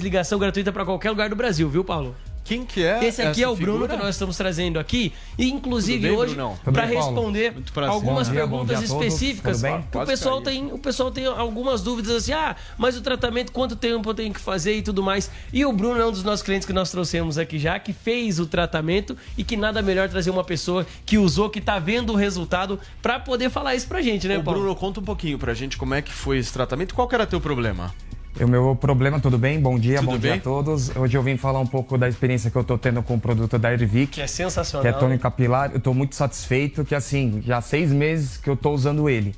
Speaker 16: ligação gratuita para qualquer lugar do Brasil, viu, Paulo?
Speaker 7: Quem que é?
Speaker 16: Esse aqui é o Bruno que nós estamos trazendo aqui. E, inclusive, bem, hoje, para responder algumas dia, perguntas específicas, o pessoal, tem, o pessoal tem algumas dúvidas assim: ah, mas o tratamento, quanto tempo eu tenho que fazer e tudo mais. E o Bruno é um dos nossos clientes que nós trouxemos aqui já, que fez o tratamento e que nada melhor trazer uma pessoa que usou, que está vendo o resultado, para poder falar isso pra gente, né,
Speaker 7: Ô,
Speaker 16: Paulo?
Speaker 7: Bruno, conta um pouquinho pra gente como é que foi esse tratamento. Qual que era teu problema?
Speaker 17: O meu problema, tudo bem? Bom dia,
Speaker 7: tudo
Speaker 17: bom
Speaker 7: bem?
Speaker 17: dia a todos. Hoje eu vim falar um pouco da experiência que eu tô tendo com o produto da Ervic.
Speaker 16: Que é sensacional.
Speaker 17: Que é tônico capilar. Eu tô muito satisfeito, que assim, já há seis meses que eu tô usando ele.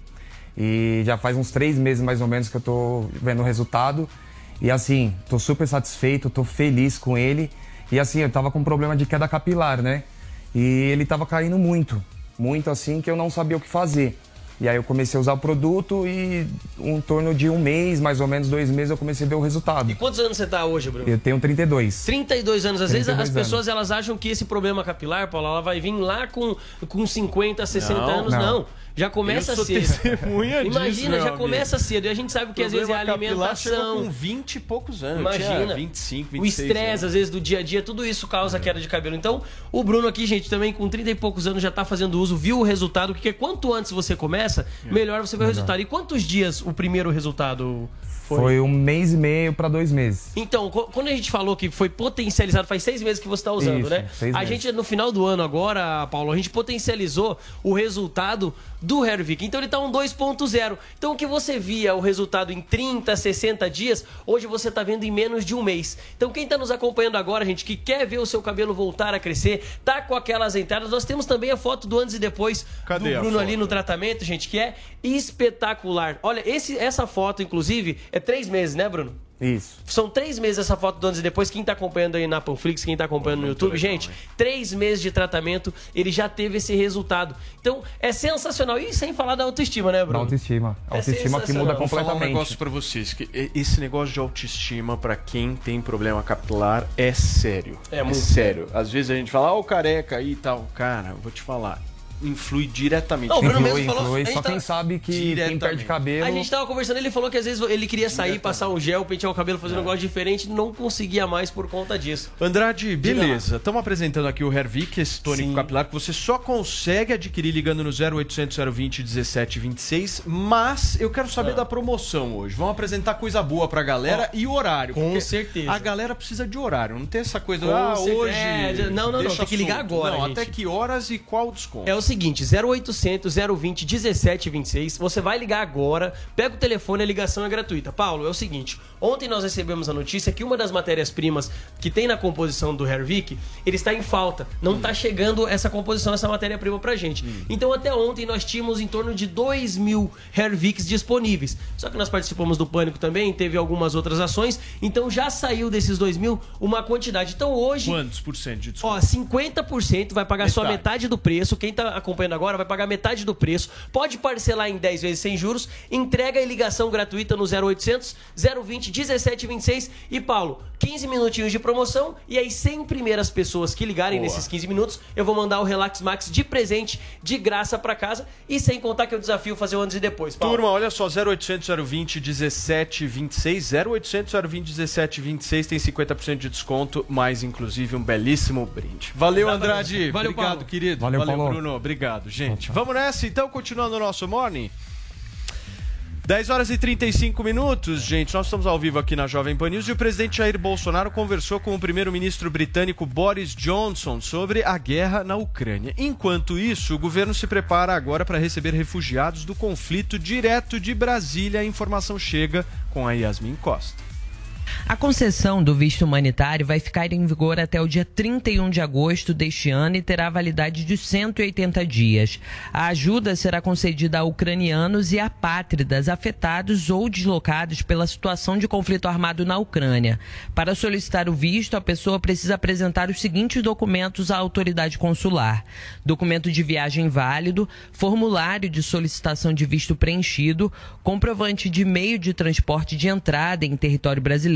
Speaker 17: E já faz uns três meses mais ou menos que eu tô vendo o resultado. E assim, tô super satisfeito, tô feliz com ele. E assim, eu tava com um problema de queda capilar, né? E ele tava caindo muito. Muito assim que eu não sabia o que fazer. E aí eu comecei a usar o produto e em torno de um mês, mais ou menos dois meses, eu comecei a ver o resultado.
Speaker 16: E quantos anos você tá hoje, Bruno?
Speaker 17: Eu tenho 32.
Speaker 16: 32 anos. Às 32 vezes as
Speaker 17: anos.
Speaker 16: pessoas elas acham que esse problema capilar, Paulo, ela vai vir lá com, com 50, 60
Speaker 7: Não,
Speaker 16: anos.
Speaker 7: não.
Speaker 16: Não. Já começa
Speaker 7: Eu sou
Speaker 16: cedo.
Speaker 7: testemunha disso,
Speaker 16: Imagina,
Speaker 7: meu
Speaker 16: já
Speaker 7: amigo.
Speaker 16: começa cedo. E a gente sabe que às vezes é alimentação.
Speaker 7: com 20 e poucos anos.
Speaker 16: Imagina.
Speaker 7: Tinha 25, 26
Speaker 16: o estresse, às vezes, do dia a dia, tudo isso causa queda de cabelo. Então, o Bruno aqui, gente, também com 30 e poucos anos já tá fazendo uso, viu o resultado, porque quanto antes você começa, melhor você vê o resultado. E quantos dias o primeiro resultado foi?
Speaker 17: Foi um mês e meio para dois meses.
Speaker 16: Então, quando a gente falou que foi potencializado, faz seis meses que você está usando,
Speaker 17: Isso,
Speaker 16: né?
Speaker 17: seis
Speaker 16: A
Speaker 17: meses.
Speaker 16: gente, no final do ano agora, Paulo, a gente potencializou o resultado do Hervik. Então ele tá um 2.0. Então o que você via o resultado em 30, 60 dias, hoje você tá vendo em menos de um mês. Então quem tá nos acompanhando agora, gente, que quer ver o seu cabelo voltar a crescer, tá com aquelas entradas, nós temos também a foto do antes e depois
Speaker 7: Cadê
Speaker 16: do Bruno ali no tratamento, gente, que é espetacular. Olha, esse, essa foto, inclusive, é três meses, né, Bruno?
Speaker 17: Isso.
Speaker 16: São três meses essa foto do antes e depois. Quem tá acompanhando aí na Panflix, quem tá acompanhando no YouTube, gente, três meses de tratamento, ele já teve esse resultado. Então, é sensacional. E sem falar da autoestima, né,
Speaker 17: Da
Speaker 16: Bruno?
Speaker 17: autoestima.
Speaker 16: É
Speaker 17: Autoestima que muda
Speaker 7: Vou falar um
Speaker 17: completamente.
Speaker 7: negócio pra vocês, que esse negócio de autoestima pra quem tem problema capilar é sério.
Speaker 16: É muito
Speaker 7: sério. Às vezes a gente fala, ah, o careca aí e tal. Cara, vou te falar, influi diretamente.
Speaker 16: Não, o Bruno
Speaker 17: Influi,
Speaker 16: mesmo falou-
Speaker 17: influi.
Speaker 16: a gente
Speaker 17: Só
Speaker 16: tá-
Speaker 17: quem sabe que quem perde cabelo.
Speaker 16: A gente tava conversando, ele falou que às vezes ele queria sair, passar um gel, pentear o cabelo, fazer um negócio diferente, não conseguia mais por conta disso.
Speaker 7: Andrade, beleza. Estamos apresentando aqui o Hervik, esse tônico
Speaker 16: Sim.
Speaker 7: capilar que você só consegue adquirir ligando no 0800 020 1726. Mas eu quero saber
Speaker 16: Ah.
Speaker 7: da promoção hoje. Vamos apresentar coisa boa pra galera e o horário.
Speaker 16: com certeza.
Speaker 7: A galera precisa de horário. Não tem essa coisa,
Speaker 16: Com
Speaker 7: ah,
Speaker 16: certeza.
Speaker 7: hoje.
Speaker 16: É, não, não, não,
Speaker 7: deixa
Speaker 16: tem que ligar agora,
Speaker 7: Não,
Speaker 16: gente.
Speaker 7: até que horas e qual o desconto?
Speaker 16: É o seguinte, 0800 020 1726. Você vai ligar agora, pega o telefone, a ligação é gratuita. Paulo, é o seguinte, ontem nós recebemos a notícia que uma das matérias-primas que tem na composição do Hervik, ele está em falta. Não está chegando essa composição, essa matéria-prima pra gente. Então até ontem nós tínhamos em torno de 2 mil Herviks disponíveis. Só que nós participamos do Pânico também, teve algumas outras ações, então já saiu desses 2 mil uma quantidade. Então hoje...
Speaker 7: Quantos por cento de desconto?
Speaker 16: Ó, 50% vai pagar só
Speaker 7: Metade.
Speaker 16: metade do preço. Quem tá acompanhando agora vai pagar metade do preço. Pode parcelar em 10 vezes sem juros. Entrega e ligação gratuita no 0800 020 1726. E Paulo, 15 minutinhos de promoção. E aí, 100 primeiras pessoas que ligarem
Speaker 7: Boa.
Speaker 16: nesses 15 minutos, eu vou mandar o Relax Max de presente, de graça pra casa. E sem contar que eu desafio fazer o antes e depois. Paulo.
Speaker 7: Turma, olha só, 0800 020 1726, 0800 020 1726 tem 50% de desconto, mais inclusive um belíssimo brinde. Valeu,
Speaker 16: Exatamente.
Speaker 7: Andrade.
Speaker 16: Valeu,
Speaker 7: obrigado,
Speaker 16: Paulo.
Speaker 7: querido.
Speaker 17: Valeu, Paulo.
Speaker 7: Bruno. Obrigado, gente. Vamos nessa, então, continuando o nosso morning. 10 horas e 35 minutos, gente. Nós estamos ao vivo aqui na Jovem Pan News e o presidente Jair Bolsonaro conversou com o primeiro-ministro britânico Boris Johnson sobre a guerra na Ucrânia. Enquanto isso, o governo se prepara agora para receber refugiados do conflito direto de Brasília. A informação chega com a Yasmin Costa.
Speaker 18: A concessão do visto humanitário vai ficar em vigor até o dia 31 de agosto deste ano e terá validade de 180 dias. A ajuda será concedida a ucranianos e apátridas afetados ou deslocados pela situação de conflito armado na Ucrânia. Para solicitar o visto, a pessoa precisa apresentar os seguintes documentos à autoridade consular: documento de viagem válido, formulário de solicitação de visto preenchido, comprovante de meio de transporte de entrada em território brasileiro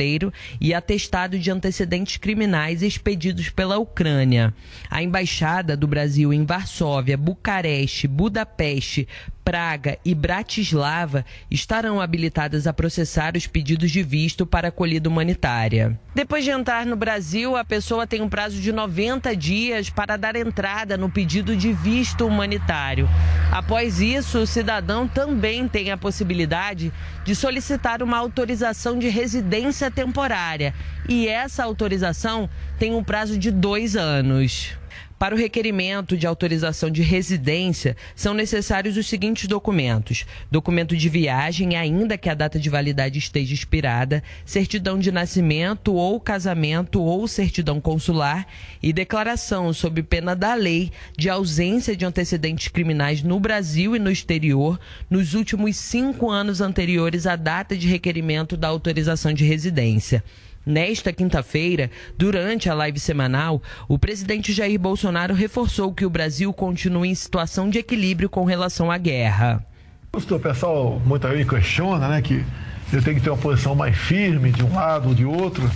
Speaker 18: e atestado de antecedentes criminais expedidos pela Ucrânia. A embaixada do Brasil em Varsóvia, Bucareste, Budapeste, Praga e Bratislava estarão habilitadas a processar os pedidos de visto para acolhida humanitária. Depois de entrar no Brasil, a pessoa tem um prazo de 90 dias para dar entrada no pedido de visto humanitário. Após isso, o cidadão também tem a possibilidade de solicitar uma autorização de residência temporária. E essa autorização tem um prazo de dois anos. Para o requerimento de autorização de residência, são necessários os seguintes documentos: documento de viagem, ainda que a data de validade esteja expirada, certidão de nascimento ou casamento ou certidão consular e declaração, sob pena da lei, de ausência de antecedentes criminais no Brasil e no exterior nos últimos cinco anos anteriores à data de requerimento da autorização de residência. Nesta quinta-feira, durante a live semanal, o presidente Jair Bolsonaro reforçou que o Brasil continua em situação de equilíbrio com relação à guerra.
Speaker 19: O pessoal muitas vezes questiona né, que ele tem que ter uma posição mais firme de um lado ou de outro.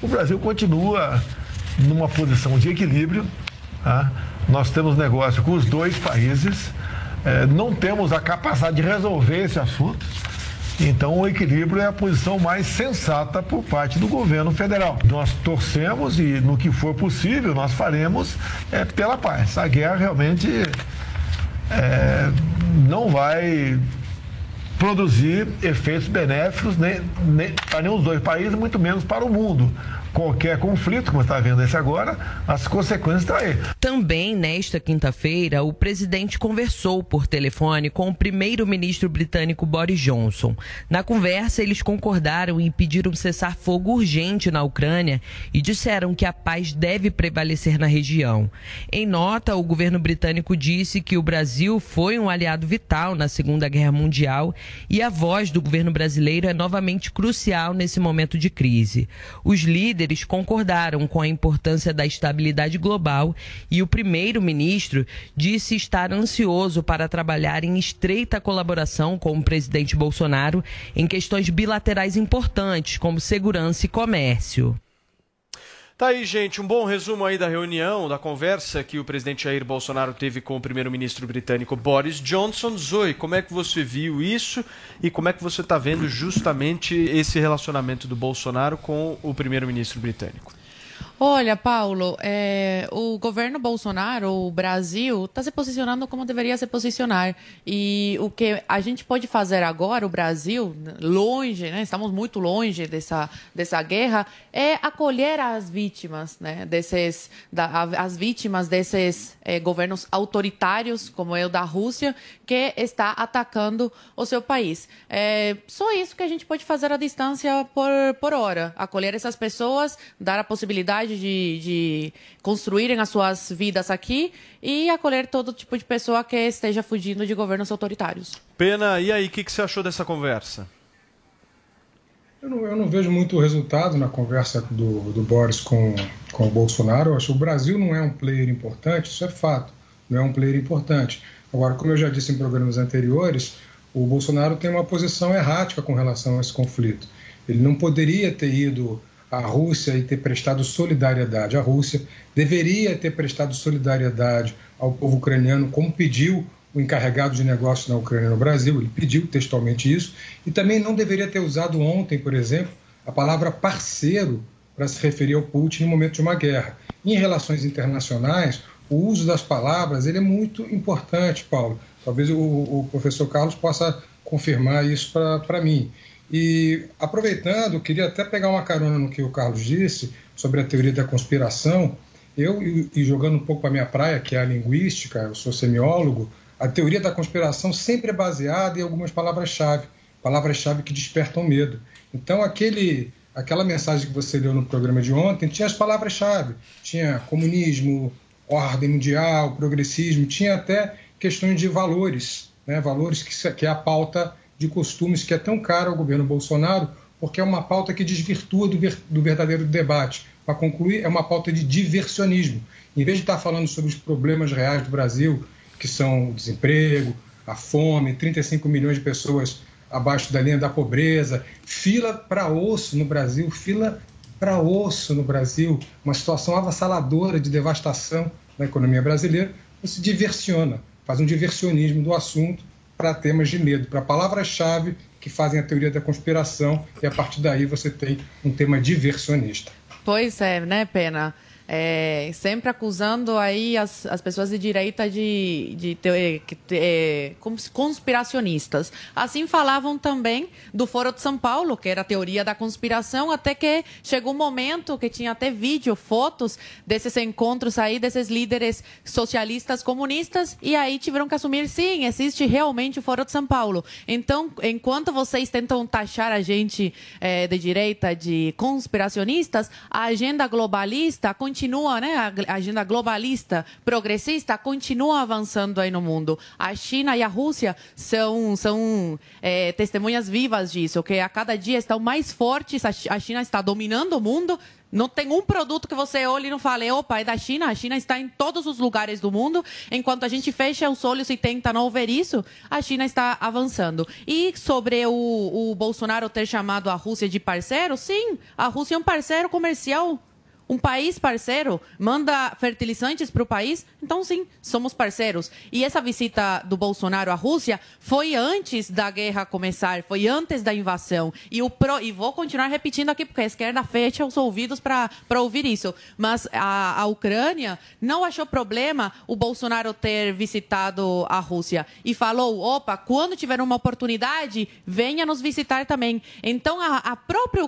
Speaker 19: O Brasil continua numa posição de equilíbrio. Tá? Nós temos negócio com os dois países, é, não temos a capacidade de resolver esse assunto. Então, o equilíbrio é a posição mais sensata por parte do governo federal. Nós torcemos e, no que for possível, nós faremos é, pela paz. A guerra realmente é, não vai produzir efeitos benéficos nem, nem, para nenhum dos dois países, muito menos para o mundo qualquer conflito, como está vendo esse agora, as consequências estão aí.
Speaker 18: Também nesta quinta-feira, o presidente conversou por telefone com o primeiro-ministro britânico Boris Johnson. Na conversa, eles concordaram em pedir um cessar-fogo urgente na Ucrânia e disseram que a paz deve prevalecer na região. Em nota, o governo britânico disse que o Brasil foi um aliado vital na Segunda Guerra Mundial e a voz do governo brasileiro é novamente crucial nesse momento de crise. Os líderes líderes concordaram com a importância da estabilidade global e o primeiro-ministro disse estar ansioso para trabalhar em estreita colaboração com o presidente Bolsonaro em questões bilaterais importantes, como segurança e comércio.
Speaker 7: Tá aí, gente, um bom resumo aí da reunião, da conversa que o presidente Jair Bolsonaro teve com o primeiro-ministro britânico Boris Johnson. Zoe, como é que você viu isso e como é que você está vendo justamente esse relacionamento do Bolsonaro com o primeiro-ministro britânico?
Speaker 13: Olha, Paulo, é, o governo Bolsonaro, o Brasil, está se posicionando como deveria se posicionar. E o que a gente pode fazer agora, o Brasil, longe, né, estamos muito longe dessa, dessa guerra, é acolher as vítimas, né, desses, da, as vítimas desses é, governos autoritários, como é o da Rússia, que está atacando o seu país. É só isso que a gente pode fazer à distância por, por hora. Acolher essas pessoas, dar a possibilidade de, de construírem as suas vidas aqui e acolher todo tipo de pessoa que esteja fugindo de governos autoritários.
Speaker 7: Pena, e aí, o que, que você achou dessa conversa?
Speaker 15: Eu não, eu não, vejo muito resultado na conversa do, do Boris com, com o Bolsonaro. Eu acho que o Brasil não é um player importante, isso é fato, não é um player importante. Agora, como eu já disse em programas anteriores, o Bolsonaro tem uma posição errática com relação a esse conflito. Ele não poderia ter ido a Rússia e ter prestado solidariedade à Rússia, deveria ter prestado solidariedade ao povo ucraniano, como pediu o encarregado de negócios na Ucrânia no Brasil, ele pediu textualmente isso, e também não deveria ter usado ontem, por exemplo, a palavra parceiro para se referir ao Putin no momento de uma guerra. Em relações internacionais, o uso das palavras ele é muito importante, Paulo. Talvez o, o professor Carlos possa confirmar isso para mim. E aproveitando, queria até pegar uma carona no que o Carlos disse sobre a teoria da conspiração. Eu, e jogando um pouco para a minha praia, que é a linguística, eu sou semiólogo, a teoria da conspiração sempre é baseada em algumas palavras-chave, palavras-chave que despertam medo. Então, aquele, aquela mensagem que você leu no programa de ontem tinha as palavras-chave, tinha comunismo, ordem mundial, progressismo, tinha até questões de valores, né? valores que, que é a pauta de costumes que é tão cara ao governo Bolsonaro, porque é uma pauta que desvirtua do, ver, do verdadeiro debate. Para concluir, é uma pauta de diversionismo. Em vez de estar falando sobre os problemas reais do Brasil, que são o desemprego, a fome, 35 milhões de pessoas abaixo da linha da pobreza, fila para osso no Brasil, fila para osso no Brasil, uma situação avassaladora de devastação na economia brasileira, você diversiona, faz um diversionismo do assunto para temas de medo, para palavras-chave que fazem a teoria da conspiração, e a partir daí você tem um tema diversionista.
Speaker 13: Pois é, né, Pena? É, sempre acusando aí as, as pessoas de direita de, de, de, de, conspiracionistas. Assim falavam também do Foro de São Paulo, que era a teoria da conspiração, até que chegou um momento que tinha até vídeo, fotos desses encontros aí, desses líderes socialistas comunistas, e aí tiveram que assumir, sim, existe realmente o Foro de São Paulo. Então, enquanto vocês tentam taxar a gente é, de direita de conspiracionistas, a agenda globalista continua continua, né, a agenda globalista, progressista, continua avançando aí no mundo. A China e a Rússia são, são é, testemunhas vivas disso, que a cada dia estão mais fortes, a China está dominando o mundo, não tem um produto que você olhe e não fale, opa, é da China. A China está em todos os lugares do mundo. Enquanto a gente fecha os olhos e tenta não ver isso, a China está avançando. E sobre o, o Bolsonaro ter chamado a Rússia de parceiro, sim, a Rússia é um parceiro comercial um país parceiro manda fertilizantes para o país, então sim, somos parceiros. E essa visita do Bolsonaro à Rússia foi antes da guerra começar, foi antes da invasão. E, o pro, e vou continuar repetindo aqui, porque a esquerda fecha os ouvidos para ouvir isso. Mas a, a Ucrânia não achou problema o Bolsonaro ter visitado a Rússia. E falou: opa, quando tiver uma oportunidade, venha nos visitar também. Então a, a própria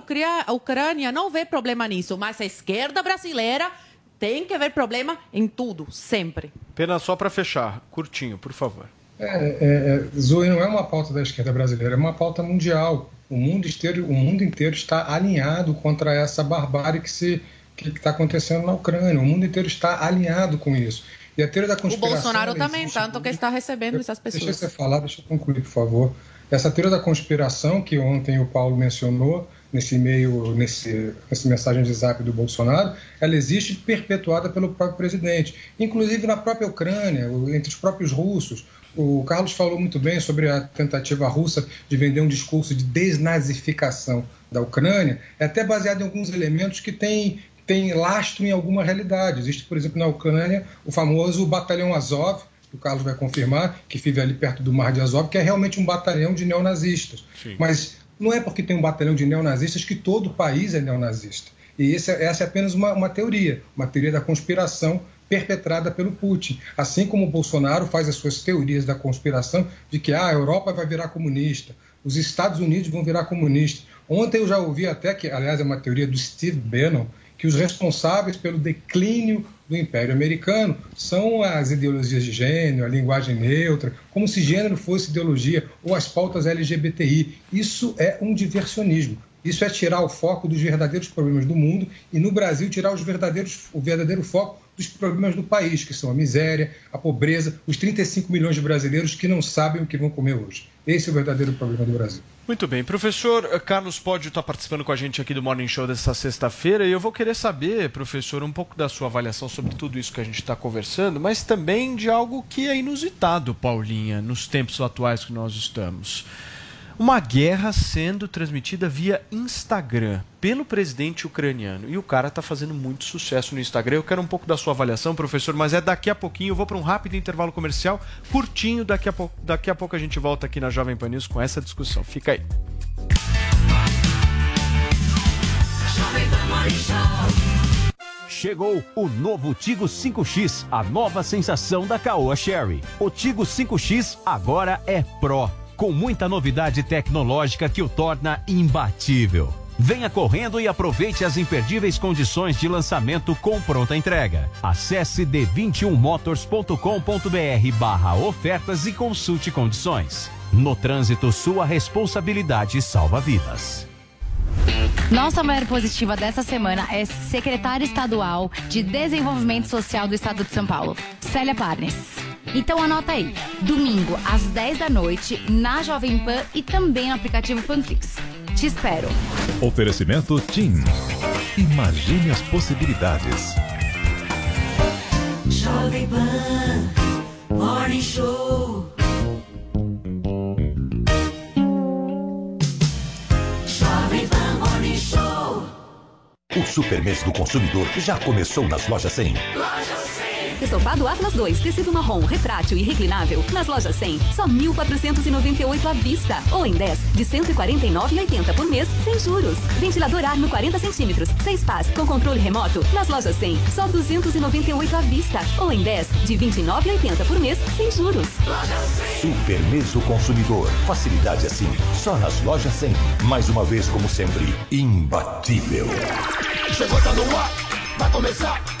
Speaker 13: Ucrânia não vê problema nisso, mas a esquerda esquerda brasileira tem que haver problema em tudo, sempre.
Speaker 7: Pena só para fechar, curtinho, por favor.
Speaker 15: É, é, é, Zoe não é uma pauta da esquerda brasileira, é uma pauta mundial. O mundo inteiro, o mundo inteiro está alinhado contra essa barbárie que se que está acontecendo na Ucrânia. O mundo inteiro está alinhado com isso. E a teoria da conspiração.
Speaker 13: O Bolsonaro também, tanto que está recebendo essas pessoas.
Speaker 15: Deixa você falar, deixa eu concluir, por favor. Essa teoria da conspiração que ontem o Paulo mencionou, nesse e-mail, nesse, nessa mensagem de zap do Bolsonaro, ela existe perpetuada pelo próprio presidente, inclusive na própria Ucrânia, entre os próprios russos. O Carlos falou muito bem sobre a tentativa russa de vender um discurso de desnazificação da Ucrânia, é até baseado em alguns elementos que têm tem lastro em alguma realidade. Existe, por exemplo, na Ucrânia, o famoso Batalhão Azov, que o Carlos vai confirmar, que fica ali perto do Mar de Azov, que é realmente um batalhão de neonazistas. Sim. Mas não é porque tem um batalhão de neonazistas que todo o país é neonazista. E esse, é, essa é apenas uma, uma teoria, uma teoria da conspiração perpetrada pelo Putin. Assim como o Bolsonaro faz as suas teorias da conspiração de que ah, a Europa vai virar comunista, os Estados Unidos vão virar comunistas. Ontem eu já ouvi até que, aliás, é uma teoria do Steve Bannon, que os responsáveis pelo declínio do Império Americano são as ideologias de gênero, a linguagem neutra, como se gênero fosse ideologia, ou as pautas LGBTI. Isso é um diversionismo. Isso é tirar o foco dos verdadeiros problemas do mundo e, no Brasil, tirar os verdadeiros, o verdadeiro foco dos problemas do país, que são a miséria, a pobreza, os 35 milhões de brasileiros que não sabem o que vão comer hoje. Esse é o verdadeiro problema do Brasil.
Speaker 7: Muito bem. Professor Carlos Pódio está participando com a gente aqui do Morning Show dessa sexta-feira e eu vou querer saber, professor, um pouco da sua avaliação sobre tudo isso que a gente está conversando, mas também de algo que é inusitado, Paulinha, nos tempos atuais que nós estamos uma guerra sendo transmitida via Instagram pelo presidente ucraniano. E o cara está fazendo muito sucesso no Instagram. Eu quero um pouco da sua avaliação, professor, mas é daqui a pouquinho. Eu vou para um rápido intervalo comercial, curtinho. Daqui a, pouco, daqui a pouco a gente volta aqui na Jovem Pan News com essa discussão. Fica aí.
Speaker 20: Chegou o novo Tigo 5X, a nova sensação da Caoa Sherry. O Tigo 5X agora é Pro com muita novidade tecnológica que o torna imbatível. Venha correndo e aproveite as imperdíveis condições de lançamento com pronta entrega. Acesse d21motors.com.br barra ofertas e consulte condições. No trânsito, sua responsabilidade salva vidas.
Speaker 21: Nossa mulher positiva dessa semana é secretária estadual de Desenvolvimento Social do Estado de São Paulo, Célia Parnes. Então anota aí, domingo às 10 da noite na Jovem Pan e também no aplicativo Panflix. Te espero.
Speaker 22: Oferecimento TIM. Imagine as possibilidades.
Speaker 23: Jovem Pan Morning Show. Jovem Pan Morning Show.
Speaker 5: O Super Mês do Consumidor já começou nas lojas 100.
Speaker 23: Loja 100.
Speaker 6: Estofado Atlas 2, tecido marrom, retrátil e reclinável. Nas lojas 100, só 1.498 à vista. Ou em 10, de 149,80 por mês, sem juros. Ventilador Arno 40 centímetros, 6 pás, com controle remoto. Nas lojas 100, só 298 à vista. Ou em 10, de 29,80 por mês, sem juros.
Speaker 5: Super Mês do Consumidor. Facilidade assim, só nas lojas 100. Mais uma vez, como sempre, imbatível.
Speaker 24: Chegou, tá no ar, vai começar.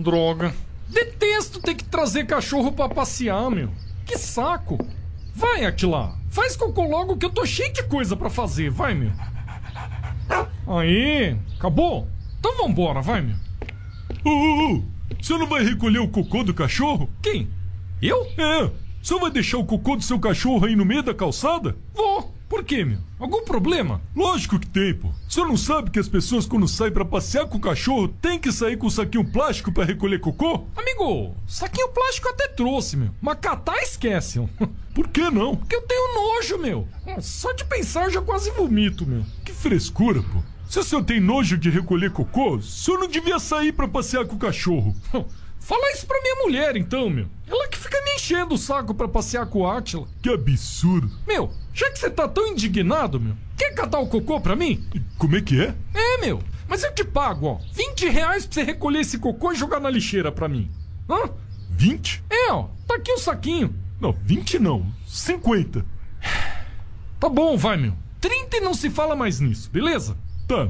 Speaker 25: Droga. Detesto ter que trazer cachorro pra passear, meu. Que saco. Vai, Atila. Faz cocô logo que eu tô cheio de coisa pra fazer. Vai, meu. Aí, acabou? Então vambora, vai, meu.
Speaker 26: Ô, ô, ô, você não vai recolher o cocô do cachorro?
Speaker 25: Quem? Eu?
Speaker 26: É. Você vai deixar o cocô do seu cachorro aí no meio da calçada?
Speaker 25: Vou. Por quê, meu? Algum problema?
Speaker 26: Lógico que tem, pô. Você não sabe que as pessoas quando saem pra passear com o cachorro tem que sair com um saquinho plástico pra recolher cocô?
Speaker 25: Amigo, saquinho plástico até trouxe, meu. Mas catar esquece.
Speaker 26: Por que não?
Speaker 25: Porque eu tenho nojo, meu. Só de pensar eu já quase vomito, meu.
Speaker 26: Que frescura, pô. Se o senhor tem nojo de recolher cocô, o senhor não devia sair pra passear com o cachorro.
Speaker 25: Fala isso pra minha mulher, então, meu. Ela que fica me enchendo o saco pra passear com o Átila.
Speaker 26: Que absurdo.
Speaker 25: Meu, já que você tá tão indignado, meu, quer catar o cocô pra mim?
Speaker 26: Como é que é?
Speaker 25: É, meu. Mas eu te pago, ó. 20 reais pra você recolher esse cocô e jogar na lixeira pra mim. Hã?
Speaker 26: 20?
Speaker 25: É, ó. Tá aqui o saquinho.
Speaker 26: Não, 20 não. 50.
Speaker 25: Tá bom, vai, meu. 30 e não se fala mais nisso, beleza?
Speaker 26: Tá.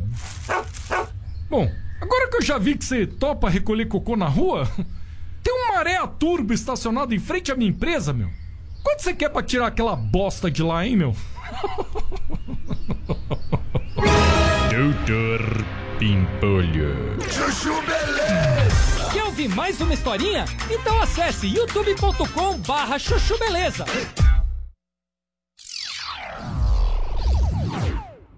Speaker 25: Bom, agora que eu já vi que você topa recolher cocô na rua, tem um maré turbo estacionado em frente à minha empresa, meu. Quanto você quer pra tirar aquela bosta de lá, hein, meu?
Speaker 26: Doutor Pimpolho.
Speaker 24: Chuchu Beleza.
Speaker 25: Quer ouvir mais uma historinha? Então acesse youtube.com barra chuchu beleza.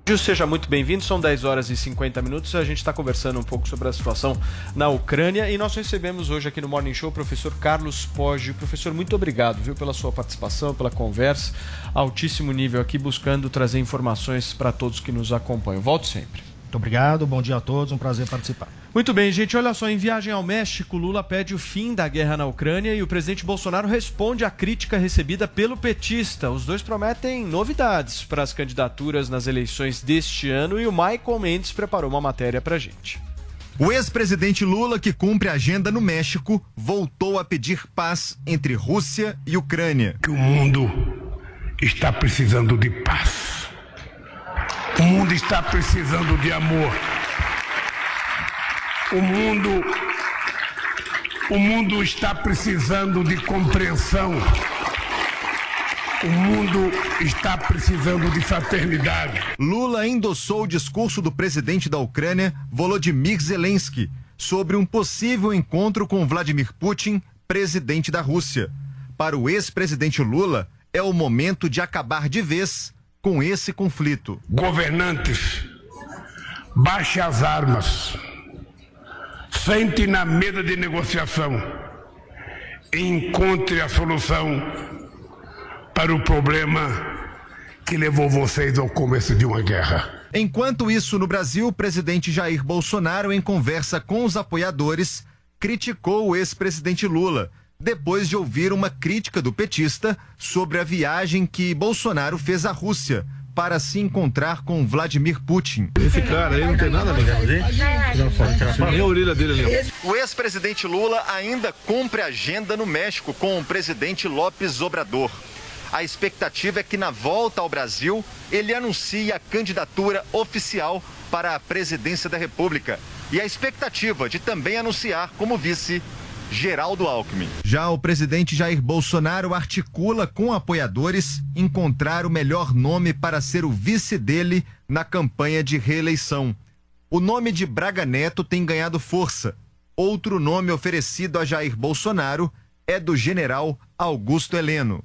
Speaker 7: Seja muito bem-vindo, são 10 horas e 50 minutos. A gente está conversando um pouco sobre a situação na Ucrânia e nós recebemos hoje aqui no Morning Show o professor Carlos Poggi. Professor, muito obrigado viu, pela sua participação, pela conversa, altíssimo nível aqui, buscando trazer informações para todos que nos acompanham. Volte sempre.
Speaker 10: Muito obrigado, bom dia a todos, um prazer participar.
Speaker 7: Muito bem, gente. Olha só, em viagem ao México, Lula pede o fim da guerra na Ucrânia e o presidente Bolsonaro responde à crítica recebida pelo petista. Os dois prometem novidades para as candidaturas nas eleições deste ano e o Michael Mendes preparou uma matéria para gente.
Speaker 27: O ex-presidente Lula, que cumpre a agenda no México, voltou a pedir paz entre Rússia e Ucrânia.
Speaker 28: Que o mundo está precisando de paz. O mundo está precisando de amor. O mundo o mundo está precisando de compreensão. O mundo está precisando de fraternidade.
Speaker 27: Lula endossou o discurso do presidente da Ucrânia, Volodymyr Zelensky, sobre um possível encontro com Vladimir Putin, presidente da Rússia. Para o ex-presidente Lula, é o momento de acabar de vez com esse conflito.
Speaker 28: Governantes, baixe as armas. Sente na mesa de negociação e encontre a solução para o problema que levou vocês ao começo de uma guerra.
Speaker 27: Enquanto isso, no Brasil, o presidente Jair Bolsonaro, em conversa com os apoiadores, criticou o ex-presidente Lula, depois de ouvir uma crítica do petista sobre a viagem que Bolsonaro fez à Rússia para se encontrar com Vladimir Putin.
Speaker 19: Esse cara aí não tem nada a ver com a gente. Tirando foto, tirar foto. Nem a orelha dele ali.
Speaker 27: O ex-presidente Lula ainda cumpre agenda no México com o presidente López Obrador. A expectativa é que na volta ao Brasil ele anuncie a candidatura oficial para a presidência da República e a expectativa de também anunciar como vice Geraldo Alckmin. Já o presidente Jair Bolsonaro articula com apoiadores encontrar o melhor nome para ser o vice dele na campanha de reeleição. O nome de Braga Neto tem ganhado força. Outro nome oferecido a Jair Bolsonaro é do general Augusto Heleno.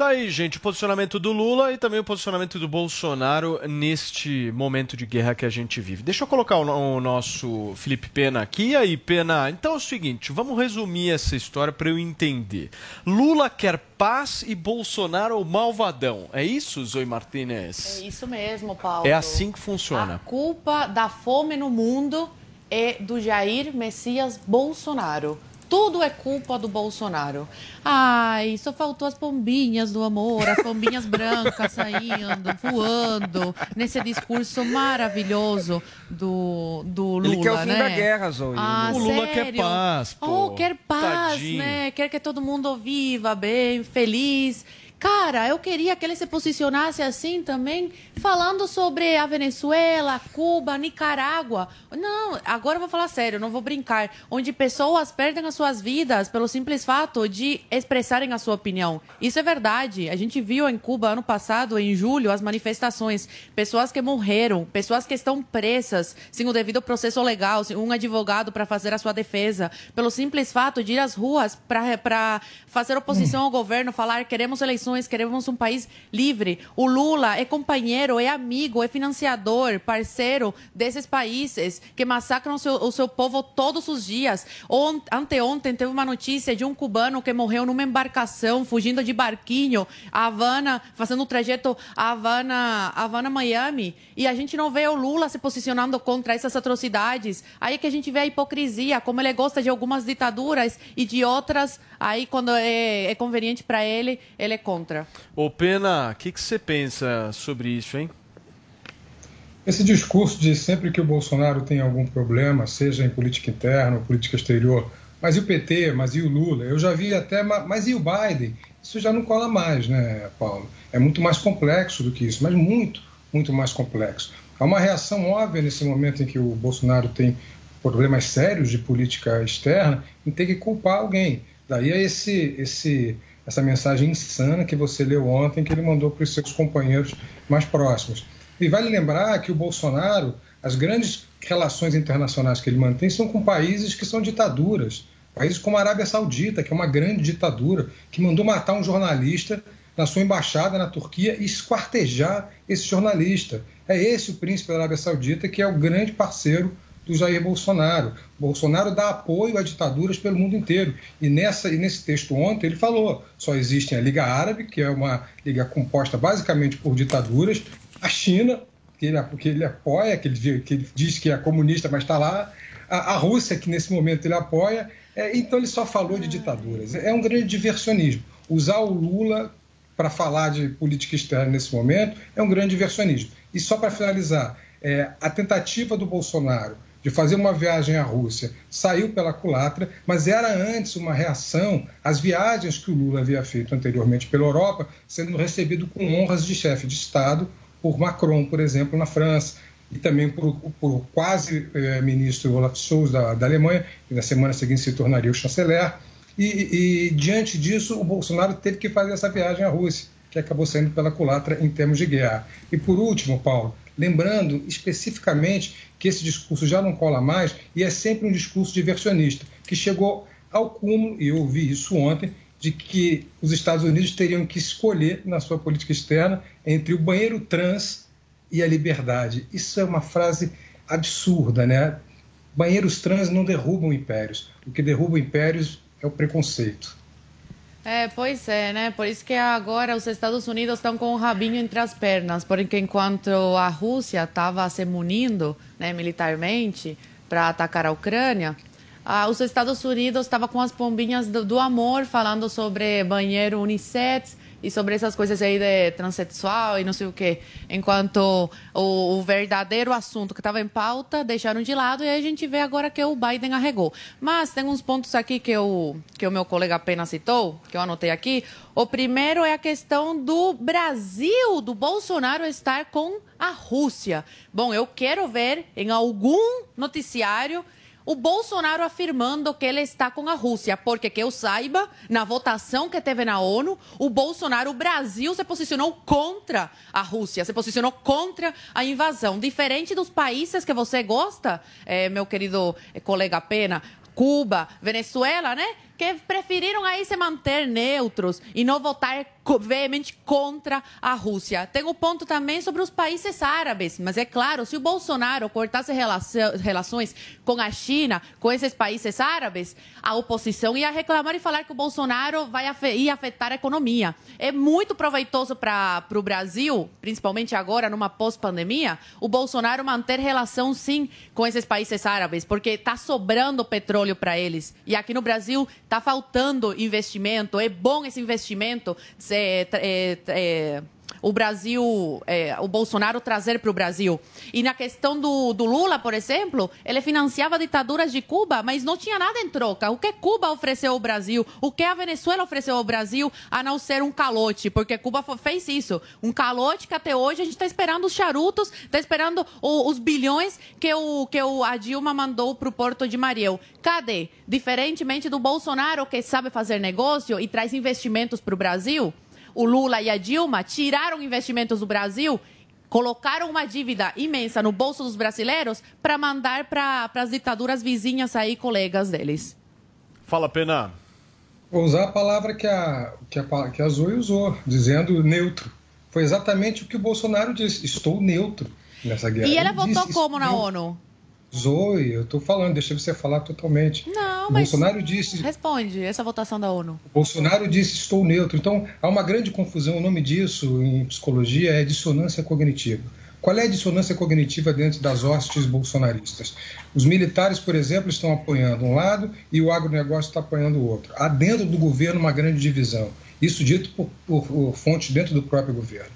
Speaker 7: Tá aí, gente, o posicionamento do Lula e também o posicionamento do Bolsonaro neste momento de guerra que a gente vive. Deixa eu colocar o, o nosso Felipe Pena aqui. E aí, Pena, então é o seguinte, vamos resumir essa história para eu entender. Lula quer paz e Bolsonaro o malvadão. É isso, Zoe Martinez?
Speaker 13: É isso mesmo, Paulo.
Speaker 7: É assim que funciona.
Speaker 13: A culpa da fome no mundo é do Jair Messias Bolsonaro. Tudo é culpa do Bolsonaro. Ai, só faltou as pombinhas do amor, as pombinhas brancas saindo, voando, nesse discurso maravilhoso do, do Lula,
Speaker 9: Ele quer o fim
Speaker 13: né?
Speaker 9: da guerra, Zoe.
Speaker 13: Ah,
Speaker 7: O Lula quer
Speaker 13: sério?
Speaker 7: paz, pô.
Speaker 13: Oh, quer paz,
Speaker 7: Tadinho.
Speaker 13: né? Quer que todo mundo viva bem, feliz. Cara, eu queria que ele se posicionasse assim também, falando sobre a Venezuela, Cuba, Nicarágua. Não, agora eu vou falar sério, não vou brincar. Onde pessoas perdem as suas vidas pelo simples fato de expressarem a sua opinião. Isso é verdade. A gente viu em Cuba ano passado, em julho, as manifestações. Pessoas que morreram, pessoas que estão presas sem o devido processo legal, sem um advogado para fazer a sua defesa, pelo simples fato de ir às ruas para fazer oposição ao governo, falar queremos eleições, queremos um país livre. O Lula é companheiro, é amigo, é financiador, parceiro desses países que massacram o seu, o seu povo todos os dias. Ont, anteontem teve uma notícia de um cubano que morreu numa embarcação, fugindo de barquinho, Havana, fazendo o trajeto Havana, Havana, Miami. E a gente não vê o Lula se posicionando contra essas atrocidades. Aí é que a gente vê a hipocrisia, como ele gosta de algumas ditaduras e de outras, aí quando é, é conveniente para ele, ele é contra.
Speaker 7: Ô, Pena, o que, você pensa sobre isso, hein?
Speaker 15: Esse discurso de sempre que o Bolsonaro tem algum problema, seja em política interna ou política exterior, mas e o PT, mas e o Lula? Eu já vi até, ma- mas e o Biden? Isso já não cola mais, né, Paulo? É muito mais complexo do que isso, mas muito, muito mais complexo. Há uma reação óbvia nesse momento em que o Bolsonaro tem problemas sérios de política externa em ter que culpar alguém. Daí é esse, esse, essa mensagem insana que você leu ontem, que ele mandou para os seus companheiros mais próximos. E vale lembrar que o Bolsonaro, as grandes relações internacionais que ele mantém são com países que são ditaduras. Países como a Arábia Saudita, que é uma grande ditadura, que mandou matar um jornalista na sua embaixada na Turquia e esquartejar esse jornalista. É esse o príncipe da Arábia Saudita, que é o grande parceiro do Jair Bolsonaro. Bolsonaro dá apoio a ditaduras pelo mundo inteiro. E, nessa, e nesse texto ontem ele falou: só existe a Liga Árabe, que é uma liga composta basicamente por ditaduras, a China, que ele, que ele apoia, que ele, que ele diz que é comunista, mas está lá, a, a Rússia, que nesse momento ele apoia. É, então ele só falou de ditaduras. É um grande diversionismo. Usar o Lula para falar de política externa nesse momento é um grande diversionismo. E só para finalizar, é, a tentativa do Bolsonaro de fazer uma viagem à Rússia saiu pela culatra, mas era antes uma reação às viagens que o Lula havia feito anteriormente pela Europa, sendo recebido com honras de chefe de Estado por Macron, por exemplo, na França, e também por, por quase eh, ministro Olaf Scholz da, da Alemanha, que na semana seguinte se tornaria o chanceler. E, e, diante disso, o Bolsonaro teve que fazer essa viagem à Rússia, que acabou saindo pela culatra em termos de guerra. E por último, Paulo, lembrando especificamente que esse discurso já não cola mais e é sempre um discurso diversionista, que chegou ao cúmulo, e eu ouvi isso ontem, de que os Estados Unidos teriam que escolher na sua política externa entre o banheiro trans e a liberdade. Isso é uma frase absurda, né? Banheiros trans não derrubam impérios. O que derruba impérios é o preconceito.
Speaker 13: É, pois é, né? Por isso que agora os Estados Unidos estão com o rabinho entre as pernas, porque enquanto a Rússia estava se munindo né, militarmente para atacar a Ucrânia, ah, os Estados Unidos estavam com as pombinhas do, do amor falando sobre banheiro unissex e sobre essas coisas aí de transexual e não sei o quê. Enquanto o, o verdadeiro assunto que estava em pauta deixaram de lado e aí a gente vê agora que o Biden arregou. Mas tem uns pontos aqui que, eu, que o meu colega apenas citou, que eu anotei aqui. O primeiro é a questão do Brasil, do Bolsonaro estar com a Rússia. Bom, eu quero ver em algum noticiário o Bolsonaro afirmando que ele está com a Rússia, porque que eu saiba, na votação que teve na ONU, o Bolsonaro, o Brasil se posicionou contra a Rússia, se posicionou contra a invasão. Diferente dos países que você gosta, eh, meu querido colega Pena, Cuba, Venezuela, né? Que preferiram aí se manter neutros e não votar veemente contra a Rússia. Tem o ponto também sobre os países árabes, mas é claro, se o Bolsonaro cortasse relações com a China, com esses países árabes, a oposição ia reclamar e falar que o Bolsonaro vai ia afetar a economia. É muito proveitoso para o Brasil, principalmente agora, numa pós-pandemia, o Bolsonaro manter relação, sim, com esses países árabes, porque está sobrando petróleo para eles. E aqui no Brasil está faltando investimento. É bom esse investimento. É, é, é, o Brasil, é, o Bolsonaro trazer para o Brasil. E na questão do, do Lula, por exemplo, ele financiava ditaduras de Cuba, mas não tinha nada em troca. O que Cuba ofereceu ao Brasil? O que a Venezuela ofereceu ao Brasil, a não ser um calote? Porque Cuba fez isso. Um calote que até hoje a gente está esperando os charutos, está esperando o- os bilhões que, o, que o, a Dilma mandou para o Porto de Mariel. Cadê? Diferentemente do Bolsonaro, que sabe fazer negócio e traz investimentos para o Brasil, o Lula e a Dilma tiraram investimentos do Brasil, colocaram uma dívida imensa no bolso dos brasileiros para mandar para as ditaduras vizinhas aí, colegas deles.
Speaker 7: Fala, Pena.
Speaker 15: Vou usar a palavra que a, que a, que a Zoe usou, dizendo neutro. Foi exatamente o que o Bolsonaro disse. Estou neutro nessa guerra.
Speaker 13: E ela votou
Speaker 15: disse,
Speaker 13: como na
Speaker 15: "Estou
Speaker 13: ONU?
Speaker 15: Zoe, eu estou falando, deixa você falar totalmente.
Speaker 13: Não, mas
Speaker 15: Bolsonaro disse,
Speaker 13: responde essa votação da ONU.
Speaker 15: Bolsonaro disse estou neutro. Então há uma grande confusão. O nome disso em psicologia é dissonância cognitiva. Qual é a dissonância cognitiva dentro das hostes bolsonaristas? Os militares, por exemplo, estão apoiando um lado e o agronegócio está apoiando o outro. Há dentro do governo uma grande divisão. Isso dito por, por, por fontes dentro do próprio governo.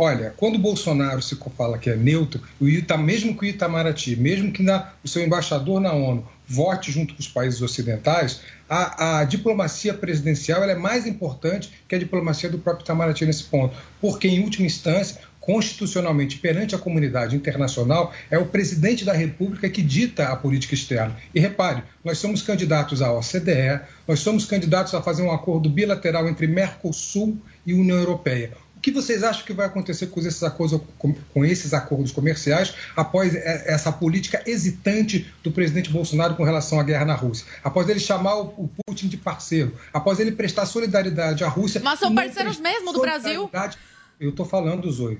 Speaker 15: Olha, quando o Bolsonaro se fala que é neutro, o Ita, mesmo que o Itamaraty, mesmo que na- o seu embaixador na ONU vote junto com os países ocidentais, a, a diplomacia presidencial é mais importante que a diplomacia do próprio Itamaraty nesse ponto, porque, em última instância, constitucionalmente perante a comunidade internacional, é o presidente da República que dita a política externa. E repare, nós somos candidatos à OCDE, nós somos candidatos a fazer um acordo bilateral entre Mercosul e União Europeia. O que vocês acham que vai acontecer com esses acordos, com- esses acordos comerciais após e- essa política hesitante do presidente Bolsonaro com relação à guerra na Rússia? Após ele chamar o Putin de parceiro, após ele prestar solidariedade à Rússia.
Speaker 13: Mas são parceiros mesmo do Brasil.
Speaker 15: Eu estou falando, Zoe.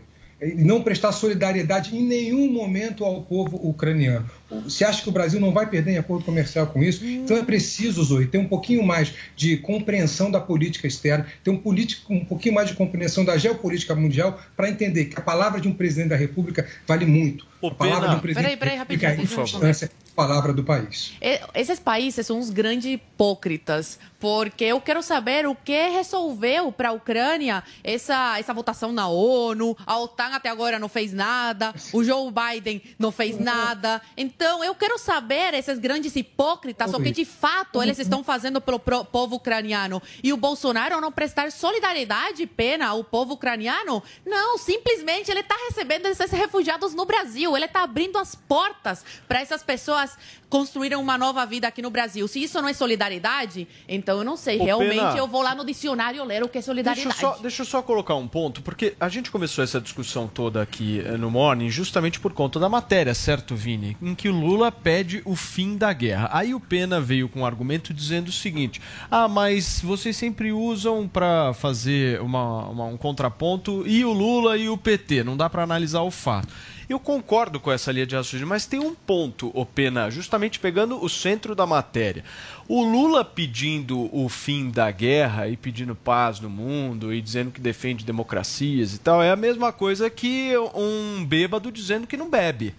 Speaker 15: Não prestar solidariedade em nenhum momento ao povo ucraniano. Você acha que o Brasil não vai perder em acordo comercial com isso? Então é preciso, Zoe, ter um pouquinho mais de compreensão da política externa, ter um, político, um pouquinho mais de compreensão da geopolítica mundial para entender que a palavra de um presidente da República vale muito. a palavra
Speaker 13: Pena.
Speaker 15: de um presidente
Speaker 13: Peraí, peraí,
Speaker 15: da República é, em
Speaker 13: rapidinho,
Speaker 15: última
Speaker 13: por favor.
Speaker 15: instância, a palavra do país.
Speaker 13: E- Esses países são uns grandes hipócritas, porque eu quero saber o que resolveu para a Ucrânia essa, essa votação na ONU. A OTAN até agora não fez nada, o Joe Biden não fez nada. Então, eu quero saber esses grandes hipócritas, o que de fato eles estão fazendo pelo povo ucraniano. E o Bolsonaro não prestar solidariedade e pena ao povo ucraniano? Não, simplesmente ele está recebendo esses refugiados no Brasil. Ele está abrindo as portas para essas pessoas construírem uma nova vida aqui no Brasil. Se isso não é solidariedade, então eu não sei.
Speaker 7: Ô,
Speaker 13: Realmente
Speaker 7: Pena.
Speaker 13: eu vou lá no dicionário ler o que é
Speaker 7: Deixa
Speaker 13: solidariedade.
Speaker 7: eu, só, deixa eu só colocar um ponto, porque a gente começou essa discussão toda aqui eh, no Morning justamente por conta da matéria, certo, Vini? Em que o Lula pede o fim da guerra. Aí o Pena veio com um argumento dizendo o seguinte: ah, mas vocês sempre usam para fazer uma- uma- um contraponto e o Lula e o PT, não dá para analisar o fato. Eu concordo com essa linha de raciocínio, mas tem um ponto, ô Pena, justamente pegando o centro da matéria. O Lula pedindo o fim da guerra e pedindo paz no mundo e dizendo que defende democracias e tal, é a mesma coisa que um bêbado dizendo que não bebe.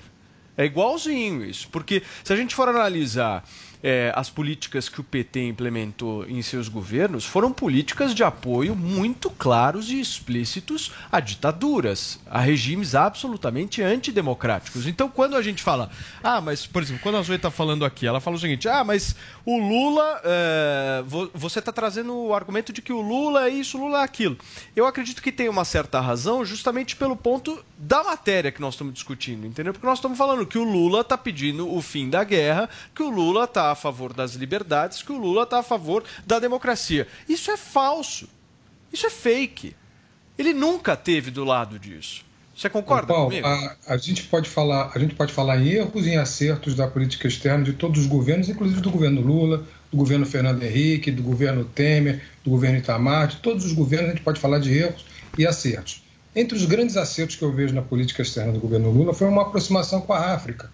Speaker 7: É igualzinho isso, porque se a gente for analisar é, as políticas que o PT implementou em seus governos foram políticas de apoio muito claros e explícitos a ditaduras, a regimes absolutamente antidemocráticos. Então, quando a gente fala, ah, mas, por exemplo, quando a Zoe está falando aqui, ela fala o seguinte, ah, mas o Lula, é, vo- você está trazendo o argumento de que o Lula é isso, o Lula é aquilo. Eu acredito que tem uma certa razão justamente pelo ponto da matéria que nós estamos discutindo, entendeu? Porque nós estamos falando que o Lula está pedindo o fim da guerra, que o Lula está a favor das liberdades, que o Lula está a favor da democracia. Isso é falso. Isso é fake. Ele nunca teve do lado disso. Você concorda
Speaker 15: Paulo,
Speaker 7: comigo?
Speaker 15: a, a gente pode falar, a gente pode falar em erros e em acertos da política externa de todos os governos, inclusive do governo Lula, do governo Fernando Henrique, do governo Temer, do governo Itamar, de todos os governos a gente pode falar de erros e acertos. Entre os grandes acertos que eu vejo na política externa do governo Lula foi uma aproximação com a África,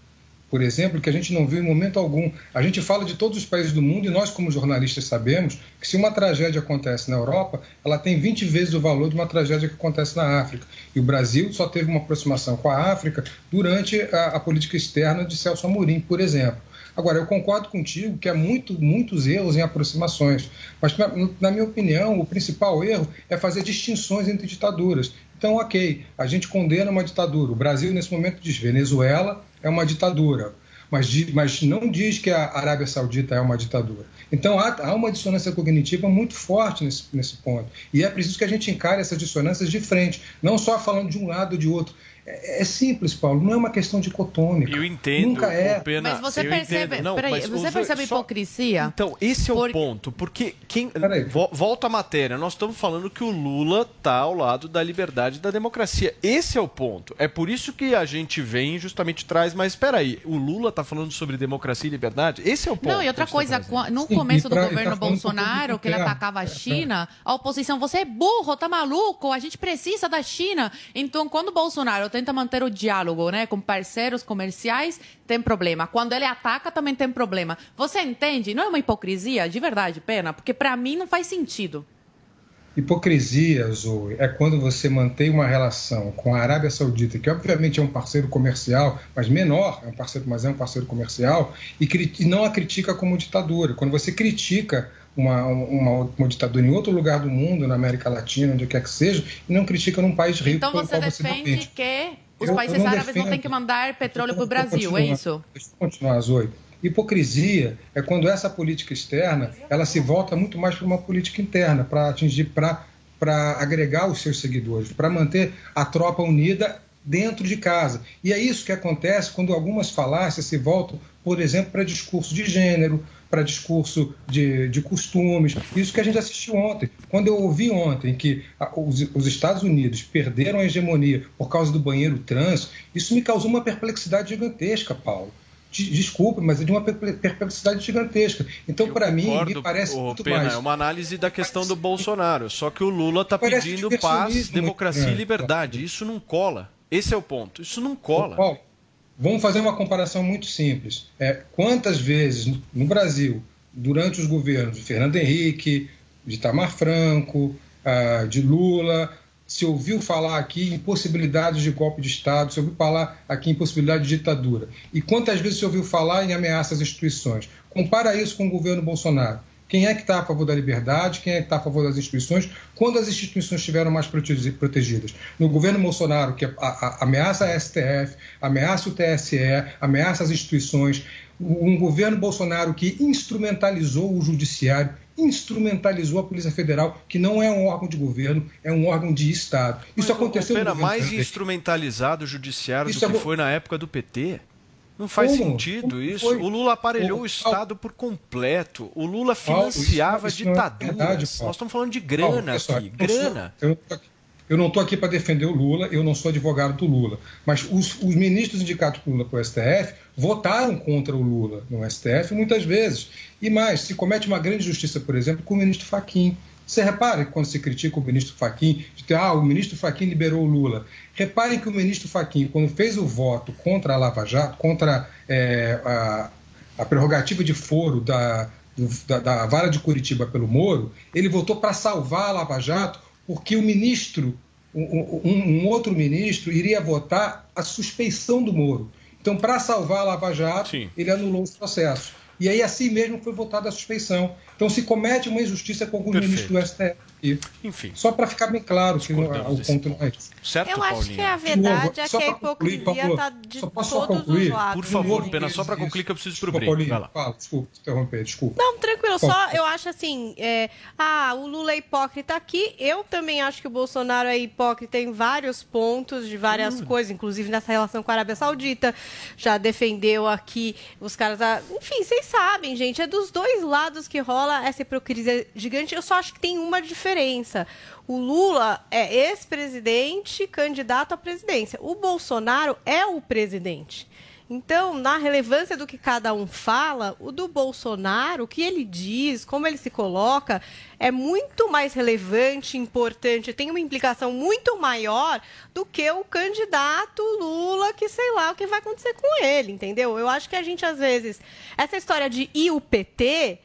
Speaker 15: por exemplo, que a gente não viu em momento algum. A gente fala de todos os países do mundo e nós, como jornalistas, sabemos que se uma tragédia acontece na Europa, ela tem 20 vezes o valor de uma tragédia que acontece na África. E o Brasil só teve uma aproximação com a África durante a, a política externa de Celso Amorim, por exemplo. Agora, eu concordo contigo que há muito, muitos erros em aproximações, mas, na, na minha opinião, o principal erro é fazer distinções entre ditaduras. Então, ok, a gente condena uma ditadura. O Brasil, nesse momento, diz Venezuela é uma ditadura, mas, mas não diz que a Arábia Saudita é uma ditadura. Então, há, há uma dissonância cognitiva muito forte nesse, nesse ponto. E é preciso que a gente encare essas dissonâncias de frente, não só falando de um lado ou de outro. É, é simples, Paulo, não é uma questão dicotômica.
Speaker 7: Eu entendo,
Speaker 15: Nunca é.
Speaker 7: Pena,
Speaker 13: Mas você
Speaker 7: eu
Speaker 13: percebe.
Speaker 7: Não,
Speaker 13: peraí,
Speaker 7: mas
Speaker 13: você percebe
Speaker 7: só-
Speaker 13: hipocrisia?
Speaker 7: Então, esse é o ponto, porque quem vo- volta à matéria, nós estamos falando que o Lula está ao lado da liberdade e da democracia. Esse é o ponto. É por isso que a gente vem e justamente traz, mas espera aí, o Lula está falando sobre democracia e liberdade? Esse é o ponto.
Speaker 13: Não, e outra coisa, no
Speaker 7: Sim,
Speaker 13: começo do
Speaker 7: pra- e
Speaker 13: governo
Speaker 7: tá
Speaker 13: Bolsonaro, que ele atacava a China, a oposição, você é burro, tá maluco, a gente precisa da China. Então, quando o Bolsonaro tenta manter o diálogo né, com parceiros comerciais, tem problema. Quando ele ataca, também tem problema. Você entende? Não é uma hipocrisia? De verdade, pena? Porque pra mim não faz sentido.
Speaker 15: Hipocrisia, Zoe, é quando você mantém uma relação com a Arábia Saudita, que obviamente é um parceiro comercial, mas menor, é um parceiro, mas é um parceiro comercial, e não a critica como ditadura. Quando você critica uma, uma, uma ditadura em outro lugar do mundo, na América Latina, onde quer que seja, e não critica num país rico
Speaker 13: Então você
Speaker 15: qual você
Speaker 13: defende que os
Speaker 15: Eu- eu
Speaker 13: países
Speaker 15: não
Speaker 13: árabes não
Speaker 15: defendo.
Speaker 13: têm que mandar petróleo pro Brasil, é isso?
Speaker 15: Deixa eu continuar, Zoe. Hipocrisia é quando essa política externa ela se volta muito mais para uma política interna, para atingir, para para agregar os seus seguidores, para manter a tropa unida dentro de casa. E é isso que acontece quando algumas falácias se voltam, por exemplo, para discurso de gênero, para discurso de, de costumes. Isso que a gente assistiu ontem. Quando eu ouvi ontem que os, os Estados Unidos perderam a hegemonia por causa do banheiro trans, isso me causou uma perplexidade gigantesca, Paulo. De- Desculpe, mas é de uma perple- perplexidade gigantesca. Então, para mim, me parece muito
Speaker 7: Pena,
Speaker 15: mais.
Speaker 7: é uma análise da questão do Bolsonaro. Só que o Lula está pedindo paz, democracia
Speaker 15: né?
Speaker 7: e liberdade. Isso não cola. Esse é o ponto. Isso não cola.
Speaker 15: Paulo, vamos fazer uma comparação muito simples. É, quantas vezes no- Brasil, durante os governos de Fernando Henrique, de Itamar Franco, ah, de Lula, se ouviu falar aqui em possibilidades de golpe de Estado, se ouviu falar aqui em possibilidade de ditadura. E quantas vezes se ouviu falar em ameaças às instituições? Compara isso com o governo Bolsonaro. Quem é que está a favor da liberdade? Quem é que está a favor das instituições? Quando as instituições estiveram mais protegi- protegidas? No governo Bolsonaro, que a- a- ameaça a STF, ameaça o TSE, ameaça as instituições. Um governo Bolsonaro que instrumentalizou o judiciário, instrumentalizou a Polícia Federal, que não é um órgão de governo, é um órgão de Estado. Isso
Speaker 7: Mas, ô,
Speaker 15: aconteceu no governo
Speaker 7: mais instrumentalizado o judiciário
Speaker 15: Isso
Speaker 7: do
Speaker 15: é
Speaker 7: que foi na época do PT. Não faz
Speaker 15: Como?
Speaker 7: sentido
Speaker 15: Como
Speaker 7: isso.
Speaker 15: foi?
Speaker 7: O Lula aparelhou
Speaker 15: Ô,
Speaker 7: o Estado por completo. O Lula
Speaker 15: Paulo, isso-
Speaker 7: financiava
Speaker 15: isso não é
Speaker 7: ditaduras.
Speaker 15: verdade, Paulo.
Speaker 7: Nós estamos falando de
Speaker 15: Paulo,
Speaker 7: grana
Speaker 15: olha só,
Speaker 7: aqui.
Speaker 15: eu não sou-
Speaker 7: Grana.
Speaker 15: Eu não estou aqui para defender o Lula, eu não sou advogado do Lula. Mas os, os ministros indicados por Lula para o STF votaram contra o Lula no STF muitas vezes. E mais, se comete uma grande justiça, por exemplo, com o ministro Faquim. Você repara que quando se critica o ministro Faquim, de ah, o ministro Faquim liberou o Lula. Reparem que o ministro Faquim, quando fez o voto contra a Lava Jato, contra é, a, a prerrogativa de foro da, do- da, da vara de Curitiba pelo Moro, ele votou para salvar a Lava Jato porque o ministro, um, um- um outro ministro, iria votar a suspeição do Moro. Então, para salvar a Lava Jato, ele anulou os processos. E aí, assim mesmo, foi votada a suspeição. Então, se comete uma injustiça com alguns
Speaker 7: Perfeito.
Speaker 15: ministros do STF. Aqui.
Speaker 7: Enfim.
Speaker 15: Só para ficar bem claro que não- o ponto não é esse.
Speaker 7: Certo,
Speaker 8: Eu acho que a verdade é
Speaker 15: Só
Speaker 8: que a hipocrisia tá
Speaker 15: favor.
Speaker 8: de
Speaker 15: Só posso só
Speaker 8: todos
Speaker 15: concluir?
Speaker 8: os lados.
Speaker 7: Por favor,
Speaker 15: Isso,
Speaker 7: Pena, só para concluir que eu preciso ir pro
Speaker 15: Desculpa. Paulinho,
Speaker 7: Vai lá.
Speaker 15: Fala, desculpa, interromper, desculpa.
Speaker 8: Não, tranquilo,
Speaker 15: Bom.
Speaker 8: só eu acho assim, é, ah, o Lula é hipócrita aqui, eu também acho que o Bolsonaro é hipócrita em vários pontos, de várias
Speaker 15: Hum.
Speaker 8: coisas, inclusive nessa relação com a Arábia Saudita, já defendeu aqui os caras, ah, enfim, vocês sabem, gente, é dos dois lados que rola essa hipocrisia gigante, eu só acho que tem uma diferença. O Lula é ex-presidente, candidato à presidência. O Bolsonaro é o presidente. Então, na relevância do que cada um fala, o do Bolsonaro, o que ele diz, como ele se coloca, é muito mais relevante, importante, tem uma implicação muito maior do que o candidato Lula, que sei lá o que vai acontecer com ele, entendeu? Eu acho que a gente, às vezes, essa história de ir o PT,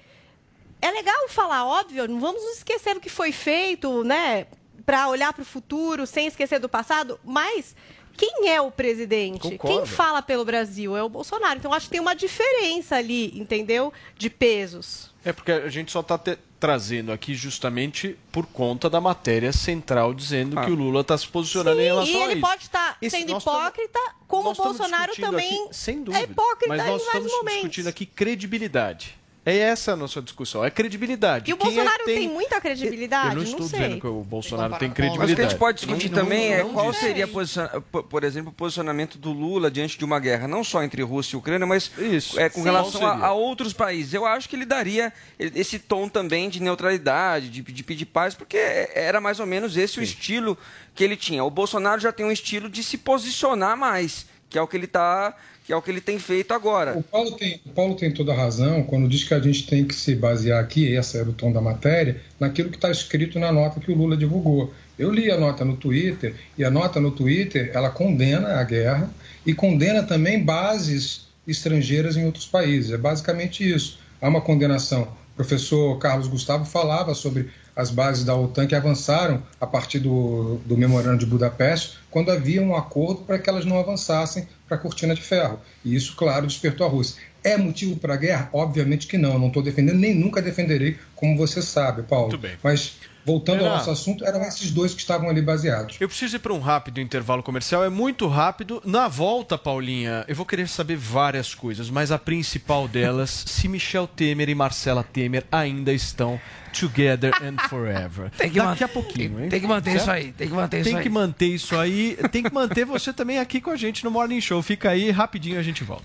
Speaker 8: é legal falar, óbvio, não vamos nos esquecer do que foi feito, né? Para olhar para o futuro, sem esquecer do passado, mas quem é o presidente?
Speaker 7: Concordo.
Speaker 8: Quem fala pelo Brasil é o Bolsonaro. Então acho que tem uma diferença ali, entendeu? De pesos.
Speaker 7: É porque a gente só está trazendo aqui justamente por conta da matéria central dizendo que o Lula está se posicionando em relação
Speaker 8: e
Speaker 7: a
Speaker 8: ele
Speaker 7: isso.
Speaker 8: pode estar
Speaker 7: Esse-
Speaker 8: sendo
Speaker 7: tamo-
Speaker 8: hipócrita, como o Bolsonaro também
Speaker 7: aqui, sem
Speaker 8: é
Speaker 7: dúvida,
Speaker 8: hipócrita
Speaker 7: mas
Speaker 8: em
Speaker 7: nós
Speaker 8: vários
Speaker 7: estamos
Speaker 8: momentos.
Speaker 7: discutindo aqui credibilidade. É essa a nossa discussão, é credibilidade.
Speaker 8: E o
Speaker 7: Quem é
Speaker 8: Bolsonaro tem... muita credibilidade?
Speaker 7: Eu não estou
Speaker 8: sei.
Speaker 7: dizendo que o Bolsonaro tem
Speaker 9: Mas o que a
Speaker 7: credibilidade.
Speaker 9: gente pode discutir
Speaker 7: Não- não-
Speaker 9: também é
Speaker 7: não
Speaker 9: qual
Speaker 7: diz.
Speaker 9: seria, por exemplo, o posicionamento do Lula diante de uma guerra, não só entre Rússia e Ucrânia, mas é, com
Speaker 7: Sim.
Speaker 9: relação
Speaker 7: Qual
Speaker 9: a, a outros países. Eu acho que ele daria esse tom também de neutralidade, de, de pedir paz, porque era mais ou menos esse o estilo que ele tinha. O Bolsonaro já tem um estilo de se posicionar mais, que é o que ele tá, que é o que ele tem feito agora.
Speaker 15: O Paulo, tem, o Paulo tem toda a razão quando diz que a gente tem que se basear aqui, esse era o tom da matéria, naquilo que está escrito na nota que o Lula divulgou. Eu li a nota no Twitter e a nota no Twitter ela condena a guerra e condena também bases estrangeiras em outros países. É basicamente isso. Há uma condenação. O professor Carlos Gustavo falava sobre as bases da OTAN que avançaram a partir do, do memorando de Budapeste, quando havia um acordo para que elas não avançassem para a cortina de ferro. E isso, claro, despertou a Rússia. É motivo para a guerra? Obviamente que não. Eu não estou defendendo, nem nunca defenderei, como você sabe, Paulo.
Speaker 7: Muito bem.
Speaker 15: Mas, voltando ao nosso assunto, eram esses dois que estavam ali baseados.
Speaker 7: Eu preciso ir para um rápido intervalo comercial, é muito rápido. Na volta, Paulinha, eu vou querer saber várias coisas, mas a principal delas, se Michel Temer e Marcela Temer ainda estão together and forever.
Speaker 29: Tem que
Speaker 7: Daqui a pouquinho, hein?
Speaker 29: tem que manter
Speaker 7: Certo?
Speaker 29: isso aí, tem que manter isso
Speaker 7: Tem
Speaker 29: aí.
Speaker 7: que manter isso aí, tem que manter você também aqui com a gente no Morning Show. Fica aí, rapidinho a gente volta.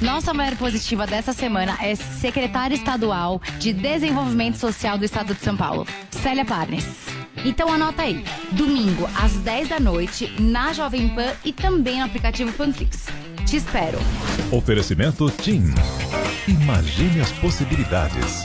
Speaker 21: Nossa mulher positiva dessa semana é secretária estadual de Desenvolvimento Social do Estado de São Paulo, Célia Parnes. Então anota aí, domingo às 10 da noite, na Jovem Pan e também no aplicativo Panflix. Te espero.
Speaker 22: Oferecimento TIM. Imagine as possibilidades.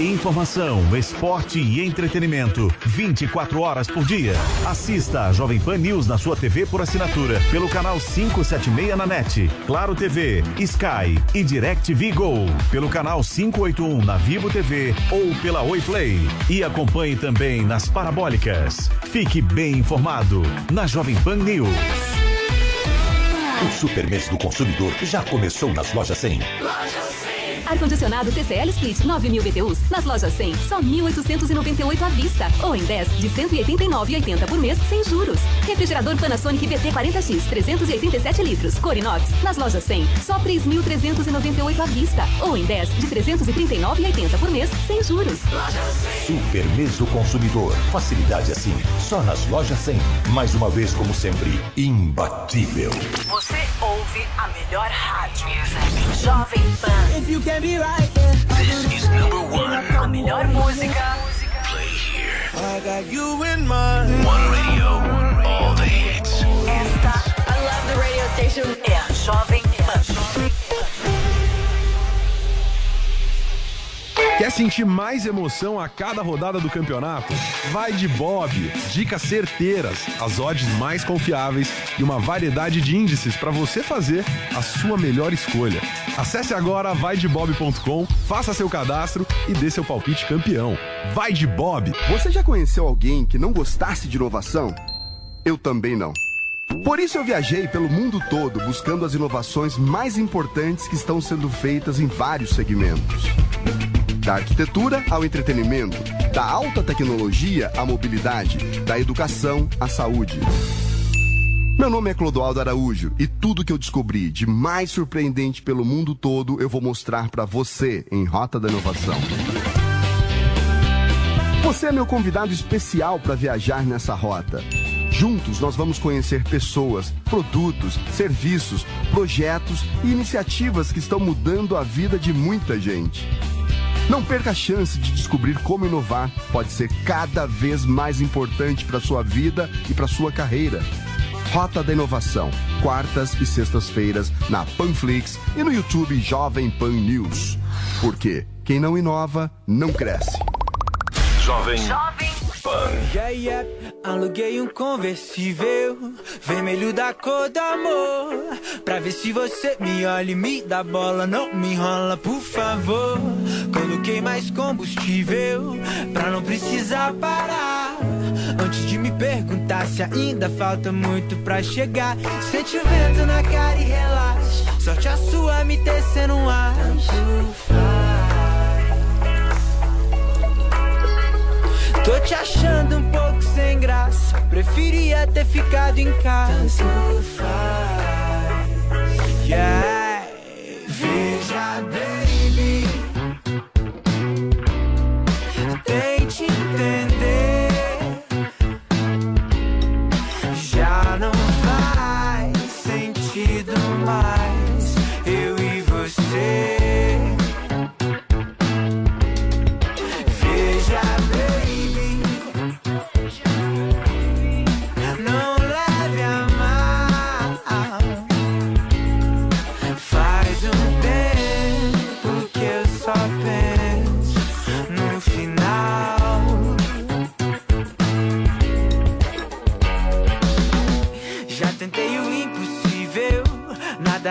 Speaker 20: Informação, esporte e entretenimento. 24 horas por dia. Assista a Jovem Pan News na sua TV por assinatura. Pelo canal 576 na NET. Claro TV, Sky e DirecTV Go. Pelo canal 581 na Vivo TV ou pela Oi Play. E acompanhe também nas parabólicas. Fique bem informado na Jovem Pan News.
Speaker 5: O super mês do consumidor já começou nas lojas 100.
Speaker 6: Ar-condicionado TCL Split 9000 BTUs nas lojas 100, só 1.898 à vista. Ou em 10 de 189,80 por mês, sem juros. Refrigerador Panasonic VT 40X 387 litros, cor inox, nas lojas 100, só 3.398 à vista. Ou em 10 de 339,80 por mês, sem juros.
Speaker 5: Super mês do consumidor. Facilidade assim, só nas lojas 100. Mais uma vez, como sempre, imbatível.
Speaker 23: Você ouve a melhor rádio. Jovem Pan. If you can be right, yeah. This is number one. melhor música.
Speaker 29: I got you in mind.
Speaker 23: One radio, all the hits. Esta, I love the radio station. É a Jovem Pan.
Speaker 30: Quer sentir mais emoção a cada rodada do campeonato? Vai de Bob. Dicas certeiras, as odds mais confiáveis e uma variedade de índices para você fazer a sua melhor escolha. Acesse agora vaidebob.com, faça seu cadastro e dê seu palpite campeão. Vai de Bob.
Speaker 31: Você já conheceu alguém que não gostasse de inovação? Eu também não. Por isso eu viajei pelo mundo todo buscando as inovações mais importantes que estão sendo feitas em vários segmentos. Da arquitetura ao entretenimento, da alta tecnologia à mobilidade, da educação à saúde. Meu nome é Clodoaldo Araújo e tudo que eu descobri de mais surpreendente pelo mundo todo eu vou mostrar para você em Rota da Inovação. Você é meu convidado especial para viajar nessa rota. Juntos nós vamos conhecer pessoas, produtos, serviços, projetos e iniciativas que estão mudando a vida de muita gente. Não perca a chance de descobrir como inovar pode ser cada vez mais importante para sua vida e para sua carreira. Rota da Inovação, quartas e sextas-feiras na Panflix e no YouTube Jovem Pan News. Porque quem não inova não cresce.
Speaker 22: Jovem
Speaker 29: Yeah, yeah, aluguei um conversível vermelho da cor do amor. Pra ver se você me olha e me dá bola, não me enrola, por favor. Coloquei mais combustível pra não precisar parar. Antes de me perguntar se ainda falta muito pra chegar, sente o vento na cara e relaxa. Sorte a sua me tecendo um ar. Tanto faz. Tô te achando um pouco sem graça. Preferia ter ficado em casa. Tanto faz. Yeah. Veja, baby. Tente entender. Já não faz sentido mais.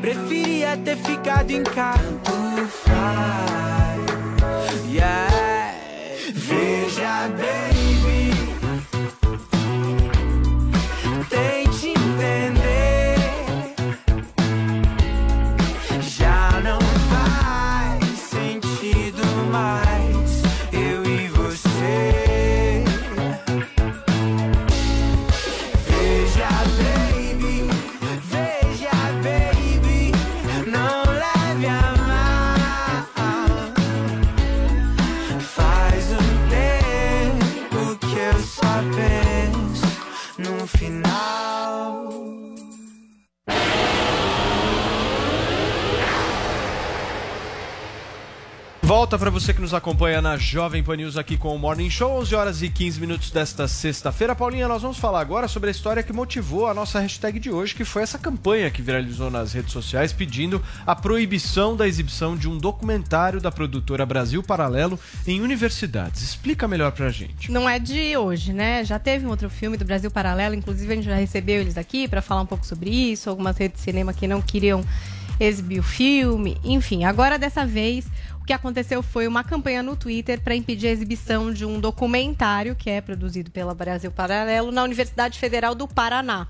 Speaker 29: Preferia ter ficado em casa. Tanto faz. Yeah. Veja, baby.
Speaker 7: Volta para você que nos acompanha na Jovem Pan News aqui com o Morning Show, 11 horas e 15 minutos desta sexta-feira. Paulinha, nós vamos falar agora sobre a história que motivou a nossa hashtag de hoje, que foi essa campanha que viralizou nas redes sociais pedindo a proibição da exibição de um documentário da produtora Brasil Paralelo em universidades. Explica melhor pra gente.
Speaker 8: Não é de hoje, né? Já teve um outro filme do Brasil Paralelo, inclusive a gente já recebeu eles aqui para falar um pouco sobre isso, algumas redes de cinema que não queriam exibir o filme, enfim. Agora dessa vez, que aconteceu foi uma campanha no Twitter para impedir a exibição de um documentário que é produzido pela Brasil Paralelo na Universidade Federal do Paraná.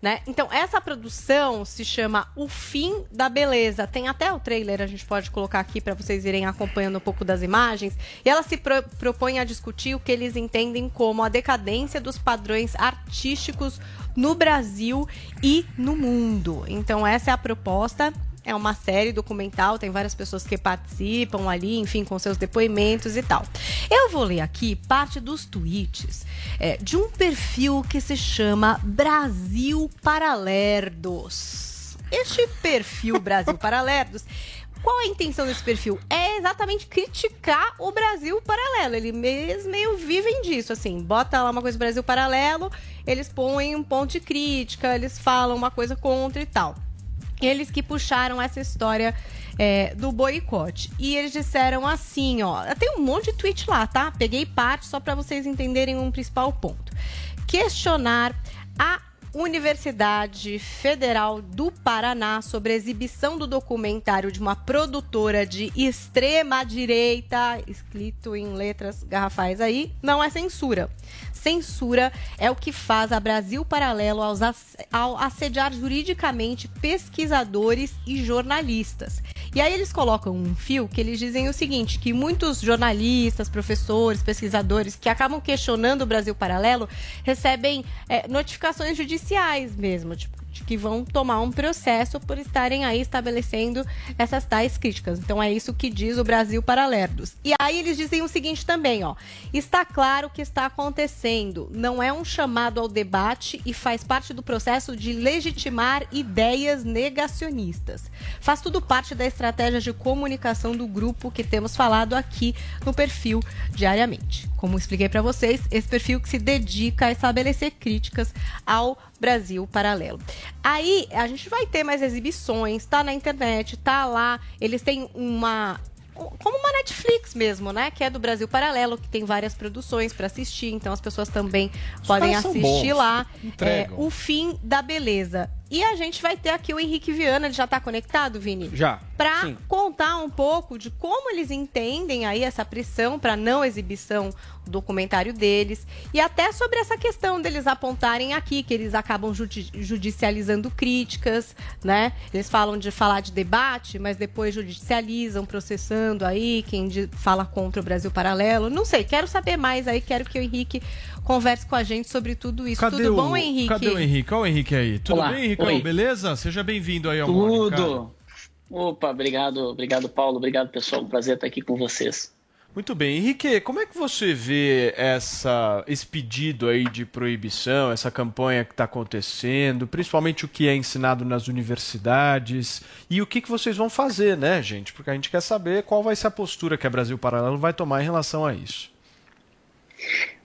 Speaker 8: Né? Então, essa produção se chama O Fim da Beleza. Tem até o trailer, a gente pode colocar aqui para vocês irem acompanhando um pouco das imagens. E ela se pro propõe a discutir o que eles entendem como a decadência dos padrões artísticos no Brasil e no mundo. Então, essa é a proposta. É uma série documental, tem várias pessoas que participam ali, enfim, com seus depoimentos e tal. Eu vou ler aqui parte dos tweets é, de um perfil que se chama Brasil Paralerdos. Este perfil Brasil Paralerdos qual a intenção desse perfil? É exatamente criticar o Brasil paralelo. Eles meio vivem disso, assim. Bota lá uma coisa Brasil paralelo, eles põem um ponto de crítica, eles falam uma coisa contra e tal. Eles que puxaram essa história é, do boicote. E eles disseram assim, ó. Tem um monte de tweet lá, tá? Peguei parte só para vocês entenderem um principal ponto. Questionar a Universidade Federal do Paraná sobre a exibição do documentário de uma produtora de extrema direita, escrito em letras garrafais aí, não é censura. Censura é o que faz a Brasil Paralelo ao assediar juridicamente pesquisadores e jornalistas. E aí eles colocam um fio que eles dizem o seguinte, que muitos jornalistas, professores, pesquisadores que acabam questionando o Brasil Paralelo recebem é, notificações judiciais mesmo, tipo, que vão tomar um processo por estarem aí estabelecendo essas tais críticas. Então é isso que diz o Brasil Paralerdos. E aí eles dizem o seguinte também, ó. Está claro o que está acontecendo. Não é um chamado ao debate e faz parte do processo de legitimar ideias negacionistas. Faz tudo parte da estratégia de comunicação do grupo que temos falado aqui no perfil diariamente. Como expliquei para vocês, esse perfil que se dedica a estabelecer críticas ao Brasil Paralelo. Aí a gente vai ter mais exibições, tá na internet, tá lá. Eles têm uma como uma Netflix mesmo, né? Que é do Brasil Paralelo, que tem várias produções para assistir, então as pessoas também Os podem assistir lá. É, o fim da beleza. E a gente vai ter aqui o Henrique Viana, ele já está conectado, Vini?
Speaker 7: Já.
Speaker 8: Para contar um pouco de como eles entendem aí essa pressão para não exibição documentário deles e até sobre essa questão deles apontarem aqui que eles acabam judi judicializando críticas, né? Eles falam de falar de debate, mas depois judicializam, processando aí quem fala contra o Brasil Paralelo. Não sei, quero saber mais aí, quero que o Henrique converse com a gente sobre tudo isso.
Speaker 7: Cadê
Speaker 8: tudo
Speaker 7: o,
Speaker 8: bom, Henrique?
Speaker 7: Cadê o Henrique? Olha o Henrique aí. Tudo
Speaker 32: Olá.
Speaker 7: bem, Henricão?
Speaker 32: Oi.
Speaker 7: Beleza? Seja bem-vindo aí ao.
Speaker 32: Tudo. Opa, obrigado, obrigado, Paulo. Obrigado, pessoal. Um prazer estar aqui com vocês.
Speaker 7: Muito bem. Henrique, como é que você vê essa, esse pedido aí de proibição, essa campanha que está acontecendo, principalmente o que é ensinado nas universidades e o que, que vocês vão fazer, né, gente? Porque a gente quer saber qual vai ser a postura que a Brasil Paralelo vai tomar em relação a isso.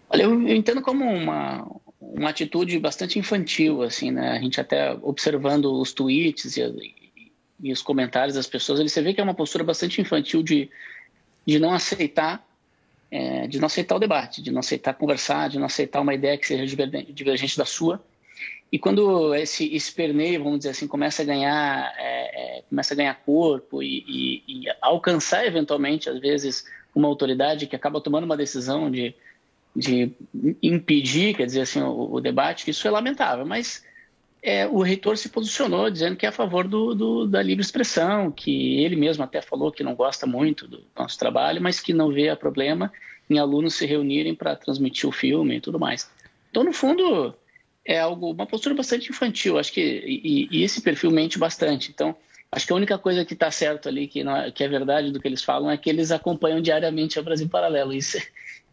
Speaker 32: Olha, eu, entendo como uma, uma atitude bastante infantil, assim, né? A gente até observando os tweets e, e os comentários das pessoas, você vê que é uma postura bastante infantil de, de não aceitar é, de não aceitar o debate, de não aceitar conversar, de não aceitar uma ideia que seja diver- divergente da sua. E quando esse esperneio, vamos dizer assim, começa a ganhar, é, é, começa a ganhar corpo e, e- e alcançar eventualmente, às vezes, uma autoridade que acaba tomando uma decisão de, de impedir, quer dizer assim, o, o debate, isso é lamentável. Mas é, o reitor se posicionou dizendo que é a favor do, do- da livre expressão, que ele mesmo até falou que não gosta muito do nosso trabalho, mas que não vê problema em alunos se reunirem para transmitir o filme e tudo mais. Então, no fundo, é algo, uma postura bastante infantil, acho que e, e esse perfil mente bastante. Então, acho que a única coisa que está certo ali, que, não é, que é verdade do que eles falam, é que eles acompanham diariamente o Brasil Paralelo. Isso, é-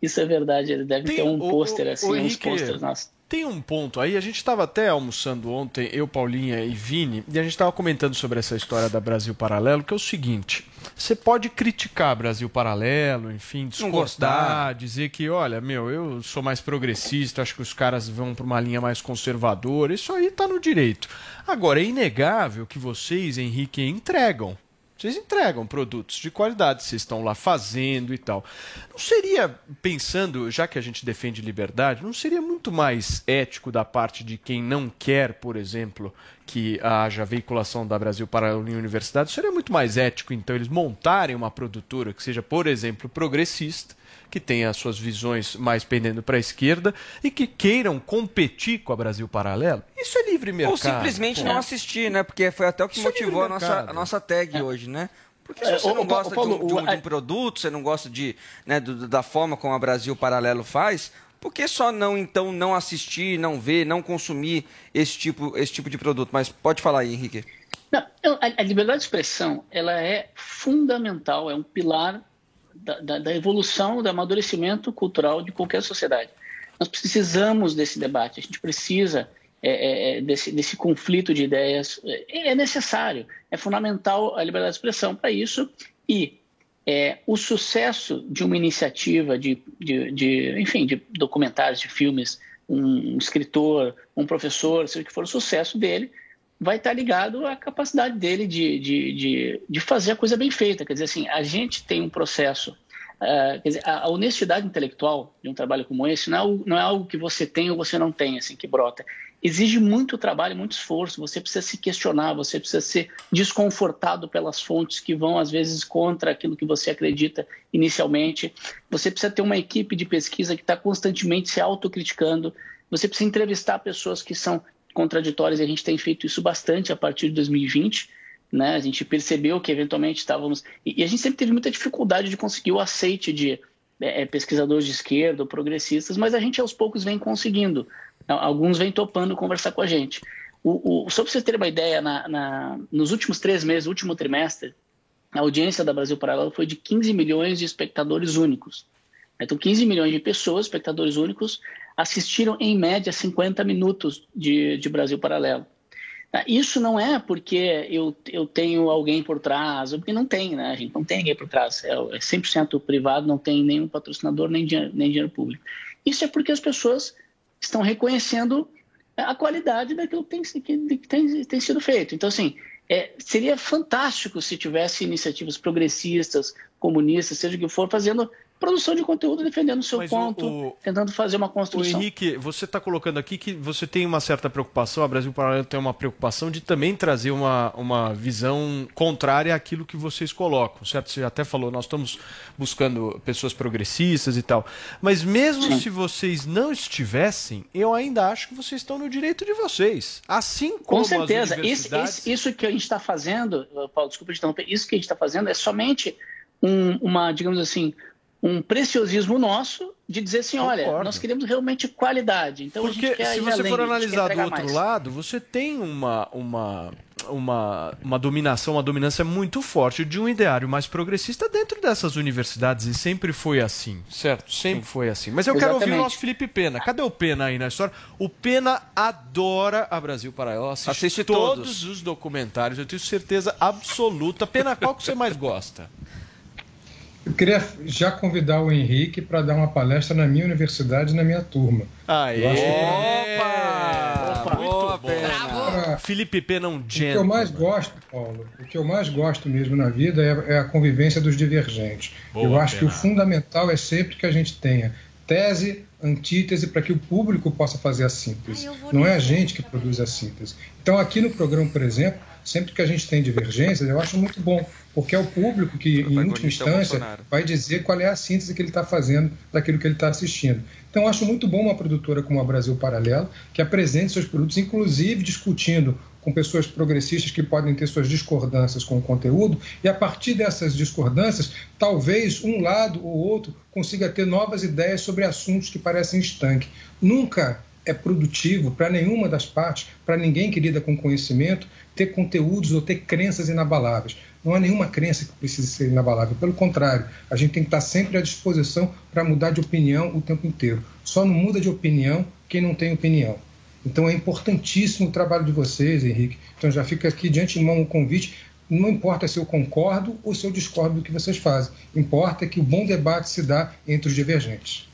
Speaker 32: isso é verdade. Eles devem ter um pôster assim,
Speaker 7: ô,
Speaker 32: uns pôsteres nossos.
Speaker 7: Tem um ponto aí, a gente estava até almoçando ontem, eu, Paulinha e Vini, e a gente estava comentando sobre essa história da Brasil Paralelo, que é o seguinte: você pode criticar Brasil Paralelo, enfim, discordar, dizer que, olha, meu, eu sou mais progressista, acho que os caras vão para uma linha mais conservadora, isso aí está no direito. Agora, é inegável que vocês, Henrique, entregam. Vocês entregam produtos de qualidade, vocês estão lá fazendo e tal. Não seria, pensando, já que a gente defende liberdade, não seria muito mais ético da parte de quem não quer, por exemplo, que haja veiculação da Brasil para a universidade, seria muito mais ético, então, eles montarem uma produtora que seja, por exemplo, progressista, que tenha suas visões mais pendendo para a esquerda e que queiram competir com a Brasil Paralelo. Isso é livre mercado.
Speaker 9: Ou simplesmente
Speaker 7: pô.
Speaker 9: não assistir, né? Porque foi até o que
Speaker 7: Isso é
Speaker 9: motivou a
Speaker 7: livre
Speaker 9: nossa, a nossa tag hoje, né? Porque se
Speaker 32: É,
Speaker 9: você não gosta
Speaker 32: Paulo,
Speaker 9: de, um, de um-
Speaker 32: o-
Speaker 9: de um produto, você não gosta de, né, do- da forma como a Brasil Paralelo faz, por que só não, então, não assistir, não ver, não consumir esse tipo, esse tipo de produto? Mas pode falar aí, Henrique.
Speaker 32: Não, a, a liberdade de expressão ela é fundamental, é um pilar da, da- evolução, do amadurecimento cultural de qualquer sociedade. Nós precisamos desse debate, a gente precisa é, é, é, desse, desse conflito de ideias. É, é necessário, é fundamental a liberdade de expressão para isso e é, o sucesso de uma iniciativa de, de, de, enfim, de documentários, de filmes, um escritor, um professor, seja o que for o sucesso dele, vai estar ligado à capacidade dele de, de, de, de fazer a coisa bem feita. Quer dizer, assim, a gente tem um processo. ah, quer dizer, a, a honestidade intelectual de um trabalho como esse não é, não é algo que você tem ou você não tem, assim, que brota. Exige muito trabalho, muito esforço. Você precisa se questionar, você precisa ser desconfortado pelas fontes que vão, às vezes, contra aquilo que você acredita inicialmente. Você precisa ter uma equipe de pesquisa que está constantemente se autocriticando. Você precisa entrevistar pessoas que são contraditórias e a gente tem feito isso bastante a partir de 2020. Né? A gente percebeu que eventualmente estávamos. E, a gente sempre teve muita dificuldade de conseguir o aceite de é, pesquisadores de esquerda progressistas, mas a gente aos poucos vem conseguindo. Alguns vêm topando conversar com a gente. O, o, só para vocês terem uma ideia, na, na, nos últimos três meses, último trimestre, a audiência da Brasil Paralelo foi de 15 milhões de espectadores únicos. Então, 15 milhões de pessoas, espectadores únicos, assistiram em média 50 minutos de, de Brasil Paralelo. Isso não é porque eu, eu tenho alguém por trás, porque não tem, né? A gente não tem ninguém por trás. É, é 100% privado, não tem nenhum patrocinador, nem dinheiro, nem dinheiro público. Isso é porque as pessoas estão reconhecendo a qualidade daquilo que tem, que tem, tem sido feito. Então, assim, é, seria fantástico se tivesse iniciativas progressistas, comunistas, seja o que for, fazendo produção de conteúdo defendendo o seu
Speaker 7: Mas
Speaker 32: ponto,
Speaker 7: o- o-
Speaker 32: tentando fazer uma
Speaker 7: O
Speaker 32: construção.
Speaker 7: Henrique, você está colocando aqui que você tem uma certa preocupação, a Brasil Paralelo tem uma preocupação de também trazer uma, uma visão contrária àquilo que vocês colocam, certo? Você até falou, nós estamos buscando pessoas progressistas e tal. Mas mesmo
Speaker 32: Sim.
Speaker 7: se vocês não estivessem, eu ainda acho que vocês estão no direito de vocês. Assim
Speaker 32: Com
Speaker 7: como
Speaker 32: certeza.
Speaker 7: as
Speaker 32: Esse,
Speaker 7: universidades...
Speaker 32: esse- isso que a gente está fazendo, Paulo, desculpa isso que a gente está fazendo é somente um, uma, digamos assim, um preciosismo nosso de dizer assim, olha,
Speaker 7: Concordo.
Speaker 32: nós queremos realmente qualidade. Então a
Speaker 7: Porque
Speaker 32: gente quer
Speaker 7: se
Speaker 32: ir
Speaker 7: você
Speaker 32: além,
Speaker 7: for
Speaker 32: a
Speaker 7: analisar do outro
Speaker 32: mais.
Speaker 7: lado, você tem uma, uma, uma, uma dominação, uma dominância muito forte de um ideário mais progressista dentro dessas universidades e sempre foi assim, certo? Sempre foi assim. Mas eu quero ouvir o
Speaker 32: Exatamente.
Speaker 7: nosso Felipe Pena. Cadê o Pena aí na história? O Pena adora a Brasil Paralelo, assiste,
Speaker 9: Assiste
Speaker 7: todos.
Speaker 9: todos.
Speaker 7: os documentários, eu tenho certeza absoluta. Pena, qual que você mais gosta?
Speaker 15: Eu queria já convidar o Henrique para dar uma palestra na minha universidade na minha turma.
Speaker 7: Aê!
Speaker 15: Eu acho que-
Speaker 7: Opa! Muito bom. Felipe Pena, um
Speaker 15: O que eu
Speaker 7: gentleman.
Speaker 15: mais gosto, Paulo, o que eu mais gosto mesmo na vida é, é a convivência dos divergentes.
Speaker 7: Boa,
Speaker 15: eu acho que o fundamental é sempre que a gente tenha tese, antítese, para que o público possa fazer a síntese. Não é a gente que produz a síntese. Então, aqui no programa, por exemplo, sempre que a gente tem divergências, eu acho muito bom, porque é o público que, em última
Speaker 9: é o
Speaker 15: instância,
Speaker 9: Bolsonaro.
Speaker 15: vai dizer qual é a síntese que ele está fazendo daquilo que ele está assistindo. Então, acho muito bom uma produtora como a Brasil Paralelo, que apresente seus produtos, inclusive discutindo com pessoas progressistas que podem ter suas discordâncias com o conteúdo, e a partir dessas discordâncias, talvez um lado ou outro consiga ter novas ideias sobre assuntos que parecem estanque. Nunca é produtivo para nenhuma das partes, para ninguém que lida com conhecimento, ter conteúdos ou ter crenças inabaláveis. Não há nenhuma crença que precise ser inabalável. Pelo contrário, a gente tem que estar sempre à disposição para mudar de opinião o tempo inteiro. Só não muda de opinião quem não tem opinião. Então é importantíssimo o trabalho de vocês, Henrique. Então já fica aqui de antemão o convite. Não importa se eu concordo ou se eu discordo do que vocês fazem. Importa que o bom debate se dá entre os divergentes.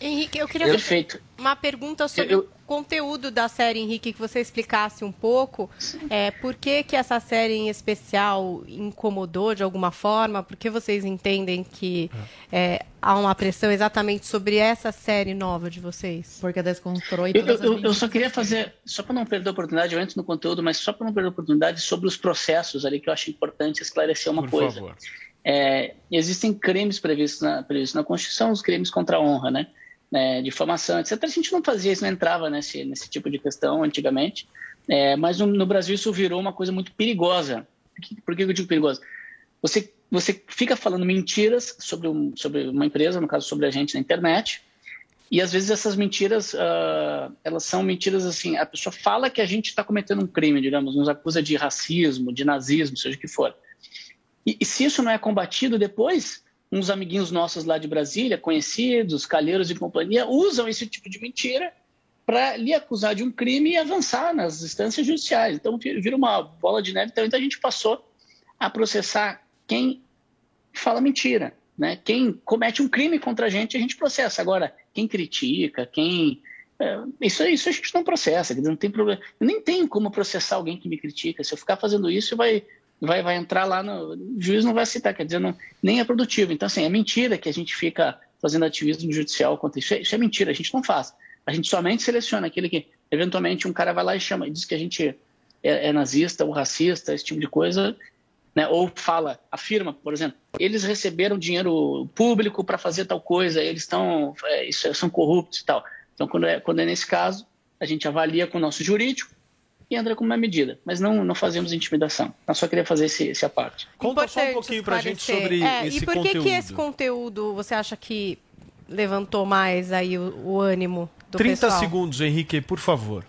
Speaker 8: Henrique, eu queria
Speaker 32: Perfeito.
Speaker 8: fazer uma pergunta sobre
Speaker 32: Eu-
Speaker 8: o conteúdo da série, Henrique, que você explicasse um pouco. É, por que, que essa série em especial incomodou de alguma forma? Por que vocês entendem que é, há uma pressão exatamente sobre essa série nova de vocês?
Speaker 13: Porque desconstrói
Speaker 32: Eu, eu- eu- eu só queria fazer, só para não perder a oportunidade, eu entro no conteúdo, mas só para não perder a oportunidade sobre os processos ali que eu acho importante esclarecer uma
Speaker 7: Por
Speaker 32: coisa.
Speaker 7: favor.
Speaker 32: É, existem crimes previstos na, previstos na Constituição, os crimes contra a honra, né? É, difamação, etc. A gente não fazia isso, não entrava nesse, nesse tipo de questão antigamente, É, mas no, no Brasil isso virou uma coisa muito perigosa. Por que, eu digo perigosa? Você, você fica falando mentiras sobre, um, sobre uma empresa, no caso sobre a gente na internet, e às vezes essas mentiras, ah, elas são mentiras assim, a pessoa fala que a gente está cometendo um crime, digamos, nos acusa de racismo, de nazismo, seja o que for. E, e se isso não é combatido depois, uns amiguinhos nossos lá de Brasília, conhecidos, calheiros e companhia, usam esse tipo de mentira para lhe acusar de um crime e avançar nas instâncias judiciais. Então vi- vira uma bola de neve. Então a gente passou a processar quem fala mentira, né? Quem comete um crime contra a gente, a gente processa. Agora, quem critica, quem é, isso, isso a gente não processa, não tem problema. Eu nem tenho como processar alguém que me critica. Se eu ficar fazendo isso, vai, vai, vai entrar lá no. O juiz não vai aceitar, quer dizer, não, nem é produtivo. Então, assim, é mentira que a gente fica fazendo ativismo judicial contra isso. É- Isso é mentira, a gente não faz. A gente somente seleciona aquele que, eventualmente, um cara vai lá e chama, e diz que a gente é, é nazista ou racista, esse tipo de coisa, né? ou fala, afirma, por exemplo, eles receberam dinheiro público para fazer tal coisa, eles estão, é, isso, são corruptos e tal. Então, quando é, quando é nesse caso, a gente avalia com o nosso jurídico e entra com uma medida, mas não, não fazemos intimidação. Eu só queria fazer esse, esse parte.
Speaker 7: Conta só um pouquinho pra gente
Speaker 8: esclarecer.
Speaker 7: sobre
Speaker 8: É,
Speaker 7: esse
Speaker 8: E por que,
Speaker 7: conteúdo.
Speaker 8: que esse conteúdo você acha que levantou mais aí o, o ânimo do
Speaker 7: 30
Speaker 8: pessoal?
Speaker 7: segundos, Henrique, por favor.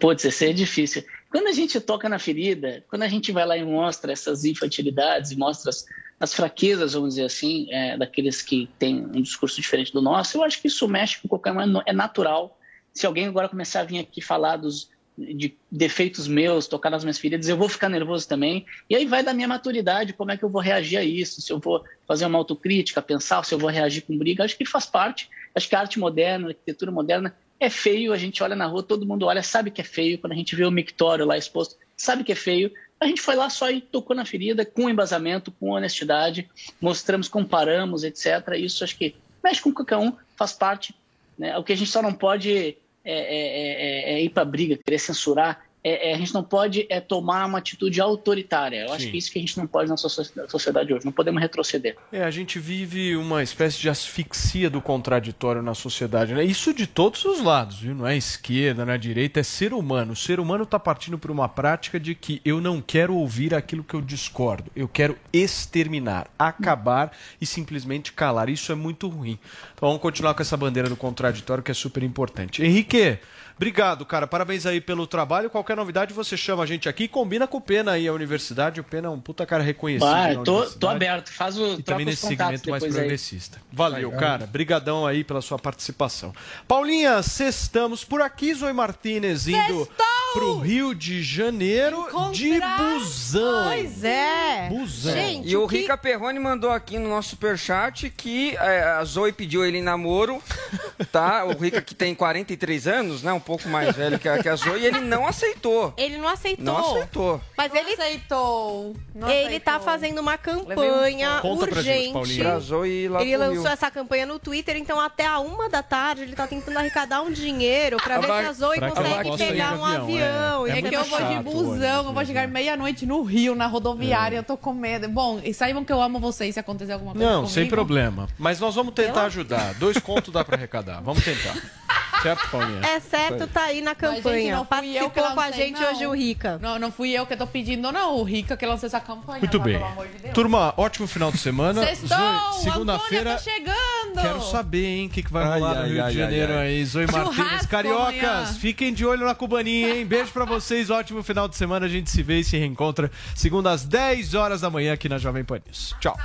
Speaker 32: Putz, isso é difícil. Quando a gente toca na ferida, quando a gente vai lá e mostra essas infantilidades e mostra as, as fraquezas, vamos dizer assim, é, daqueles que têm um discurso diferente do nosso, eu acho que isso mexe com qualquer um, é natural. Se alguém agora começar a vir aqui falar dos de defeitos meus, tocar nas minhas feridas, eu vou ficar nervoso também. E aí vai da minha maturidade, como é que eu vou reagir a isso, se eu vou fazer uma autocrítica, pensar, se eu vou reagir com briga. Acho que faz parte. Acho que a arte moderna, a arquitetura moderna é feio, a gente olha na rua, todo mundo olha, sabe que é feio. Quando a gente vê o mictório lá exposto, sabe que é feio. A gente foi lá só e tocou na ferida com embasamento, com honestidade, mostramos, comparamos, etc. Isso acho que mexe com qualquer um, faz parte. Né? O que a gente só não pode é, é- é- é ir para briga, querer censurar. É- é- a gente não pode é, tomar uma atitude autoritária. Eu acho
Speaker 7: Sim.
Speaker 32: que isso que a gente não pode na sociedade hoje. Não podemos retroceder.
Speaker 7: É, a gente vive uma espécie de asfixia do contraditório na sociedade, né? Isso de todos os lados, viu? Não é esquerda, não é direita, é ser humano. O ser humano está partindo por uma prática de que eu não quero ouvir aquilo que eu discordo. Eu quero exterminar, acabar e simplesmente calar. Isso é muito ruim. Então vamos continuar com essa bandeira do contraditório que é super importante. Henrique, obrigado, cara. Parabéns aí pelo trabalho. Qualquer novidade você chama a gente aqui e combina com o Pena aí a universidade. O Pena é um puta cara reconhecido.
Speaker 32: Ah, tô, tô aberto. Faz o
Speaker 7: e também nesse segmento mais
Speaker 32: depois aí.
Speaker 7: progressista. Valeu,
Speaker 32: Legal.
Speaker 7: cara. Brigadão aí pela sua participação. Paulinha, sextamos por aqui, Zoe Martinez indo pro Rio de Janeiro de busão.
Speaker 8: Pois é.
Speaker 7: Busão.
Speaker 8: Gente,
Speaker 9: E o
Speaker 8: que-
Speaker 9: Rica Perrone mandou aqui no nosso superchat que é, a Zoe pediu ele em namoro, tá? O Rica que tem 43 anos, né? Um pouco mais velho que a, que a Zoe, e ele não aceitou.
Speaker 8: Ele não aceitou.
Speaker 9: Não aceitou.
Speaker 8: Mas ele
Speaker 13: aceitou. Não
Speaker 8: ele tá
Speaker 13: aceitou.
Speaker 8: fazendo uma
Speaker 13: um
Speaker 8: campanha
Speaker 13: susto. Conta pra gente,
Speaker 8: urgente.
Speaker 9: Pra Zoe lá
Speaker 8: ele lançou essa campanha no Twitter, então até a uma da tarde ele tá tentando arrecadar um dinheiro pra ver
Speaker 13: Vai-
Speaker 8: se a Zoe consegue pegar um
Speaker 13: avião,
Speaker 8: avião.
Speaker 13: é. É que eu vou de busão, eu vou chegar meia-noite no Rio, na rodoviária, eu tô com medo. Bom, e saibam que eu amo vocês se acontecer alguma coisa
Speaker 7: Não,
Speaker 13: comigo.
Speaker 7: sem problema. Mas nós vamos tentar
Speaker 13: Pela-
Speaker 7: ajudar. Dois contos dá pra arrecadar. Vamos tentar. Certo, Paulinha?
Speaker 8: É certo, tá aí na
Speaker 13: Mas, gente,
Speaker 8: campanha.
Speaker 13: não fui eu que
Speaker 8: Participou com a gente
Speaker 13: não.
Speaker 8: hoje o Rica.
Speaker 13: Não, não fui eu que tô pedindo, não. O Rica que lançou essa campanha.
Speaker 7: Muito
Speaker 13: tá,
Speaker 7: bem.
Speaker 13: Pelo amor de Deus.
Speaker 7: Turma, ótimo final de semana.
Speaker 13: Sextou!
Speaker 7: Zoe, segunda-feira.
Speaker 13: Antônia tá chegando!
Speaker 7: Quero saber, hein, o que, que vai
Speaker 9: Ai,
Speaker 7: rolar no
Speaker 9: ai,
Speaker 7: Rio
Speaker 9: ai,
Speaker 7: de Janeiro
Speaker 9: ai.
Speaker 7: aí. Zoe
Speaker 13: Churrasco
Speaker 7: Martins, cariocas,
Speaker 13: amanhã.
Speaker 7: fiquem de olho na cubaninha, hein? Beijo pra vocês, ótimo final de semana. A gente se vê e se reencontra segunda às 10 horas da manhã aqui na Jovem Pan News. Tchau.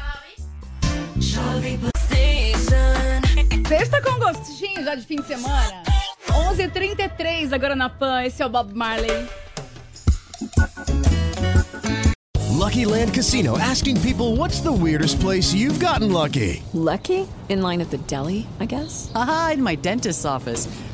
Speaker 33: Sexta com gostinho já de fim de semana. 11h33 agora na PAN. Esse é o Bob Marley.
Speaker 34: Lucky Land Casino asking people what's the weirdest place you've gotten lucky?
Speaker 35: Lucky? In line at the deli, I guess?
Speaker 36: Aha, in my dentist's office.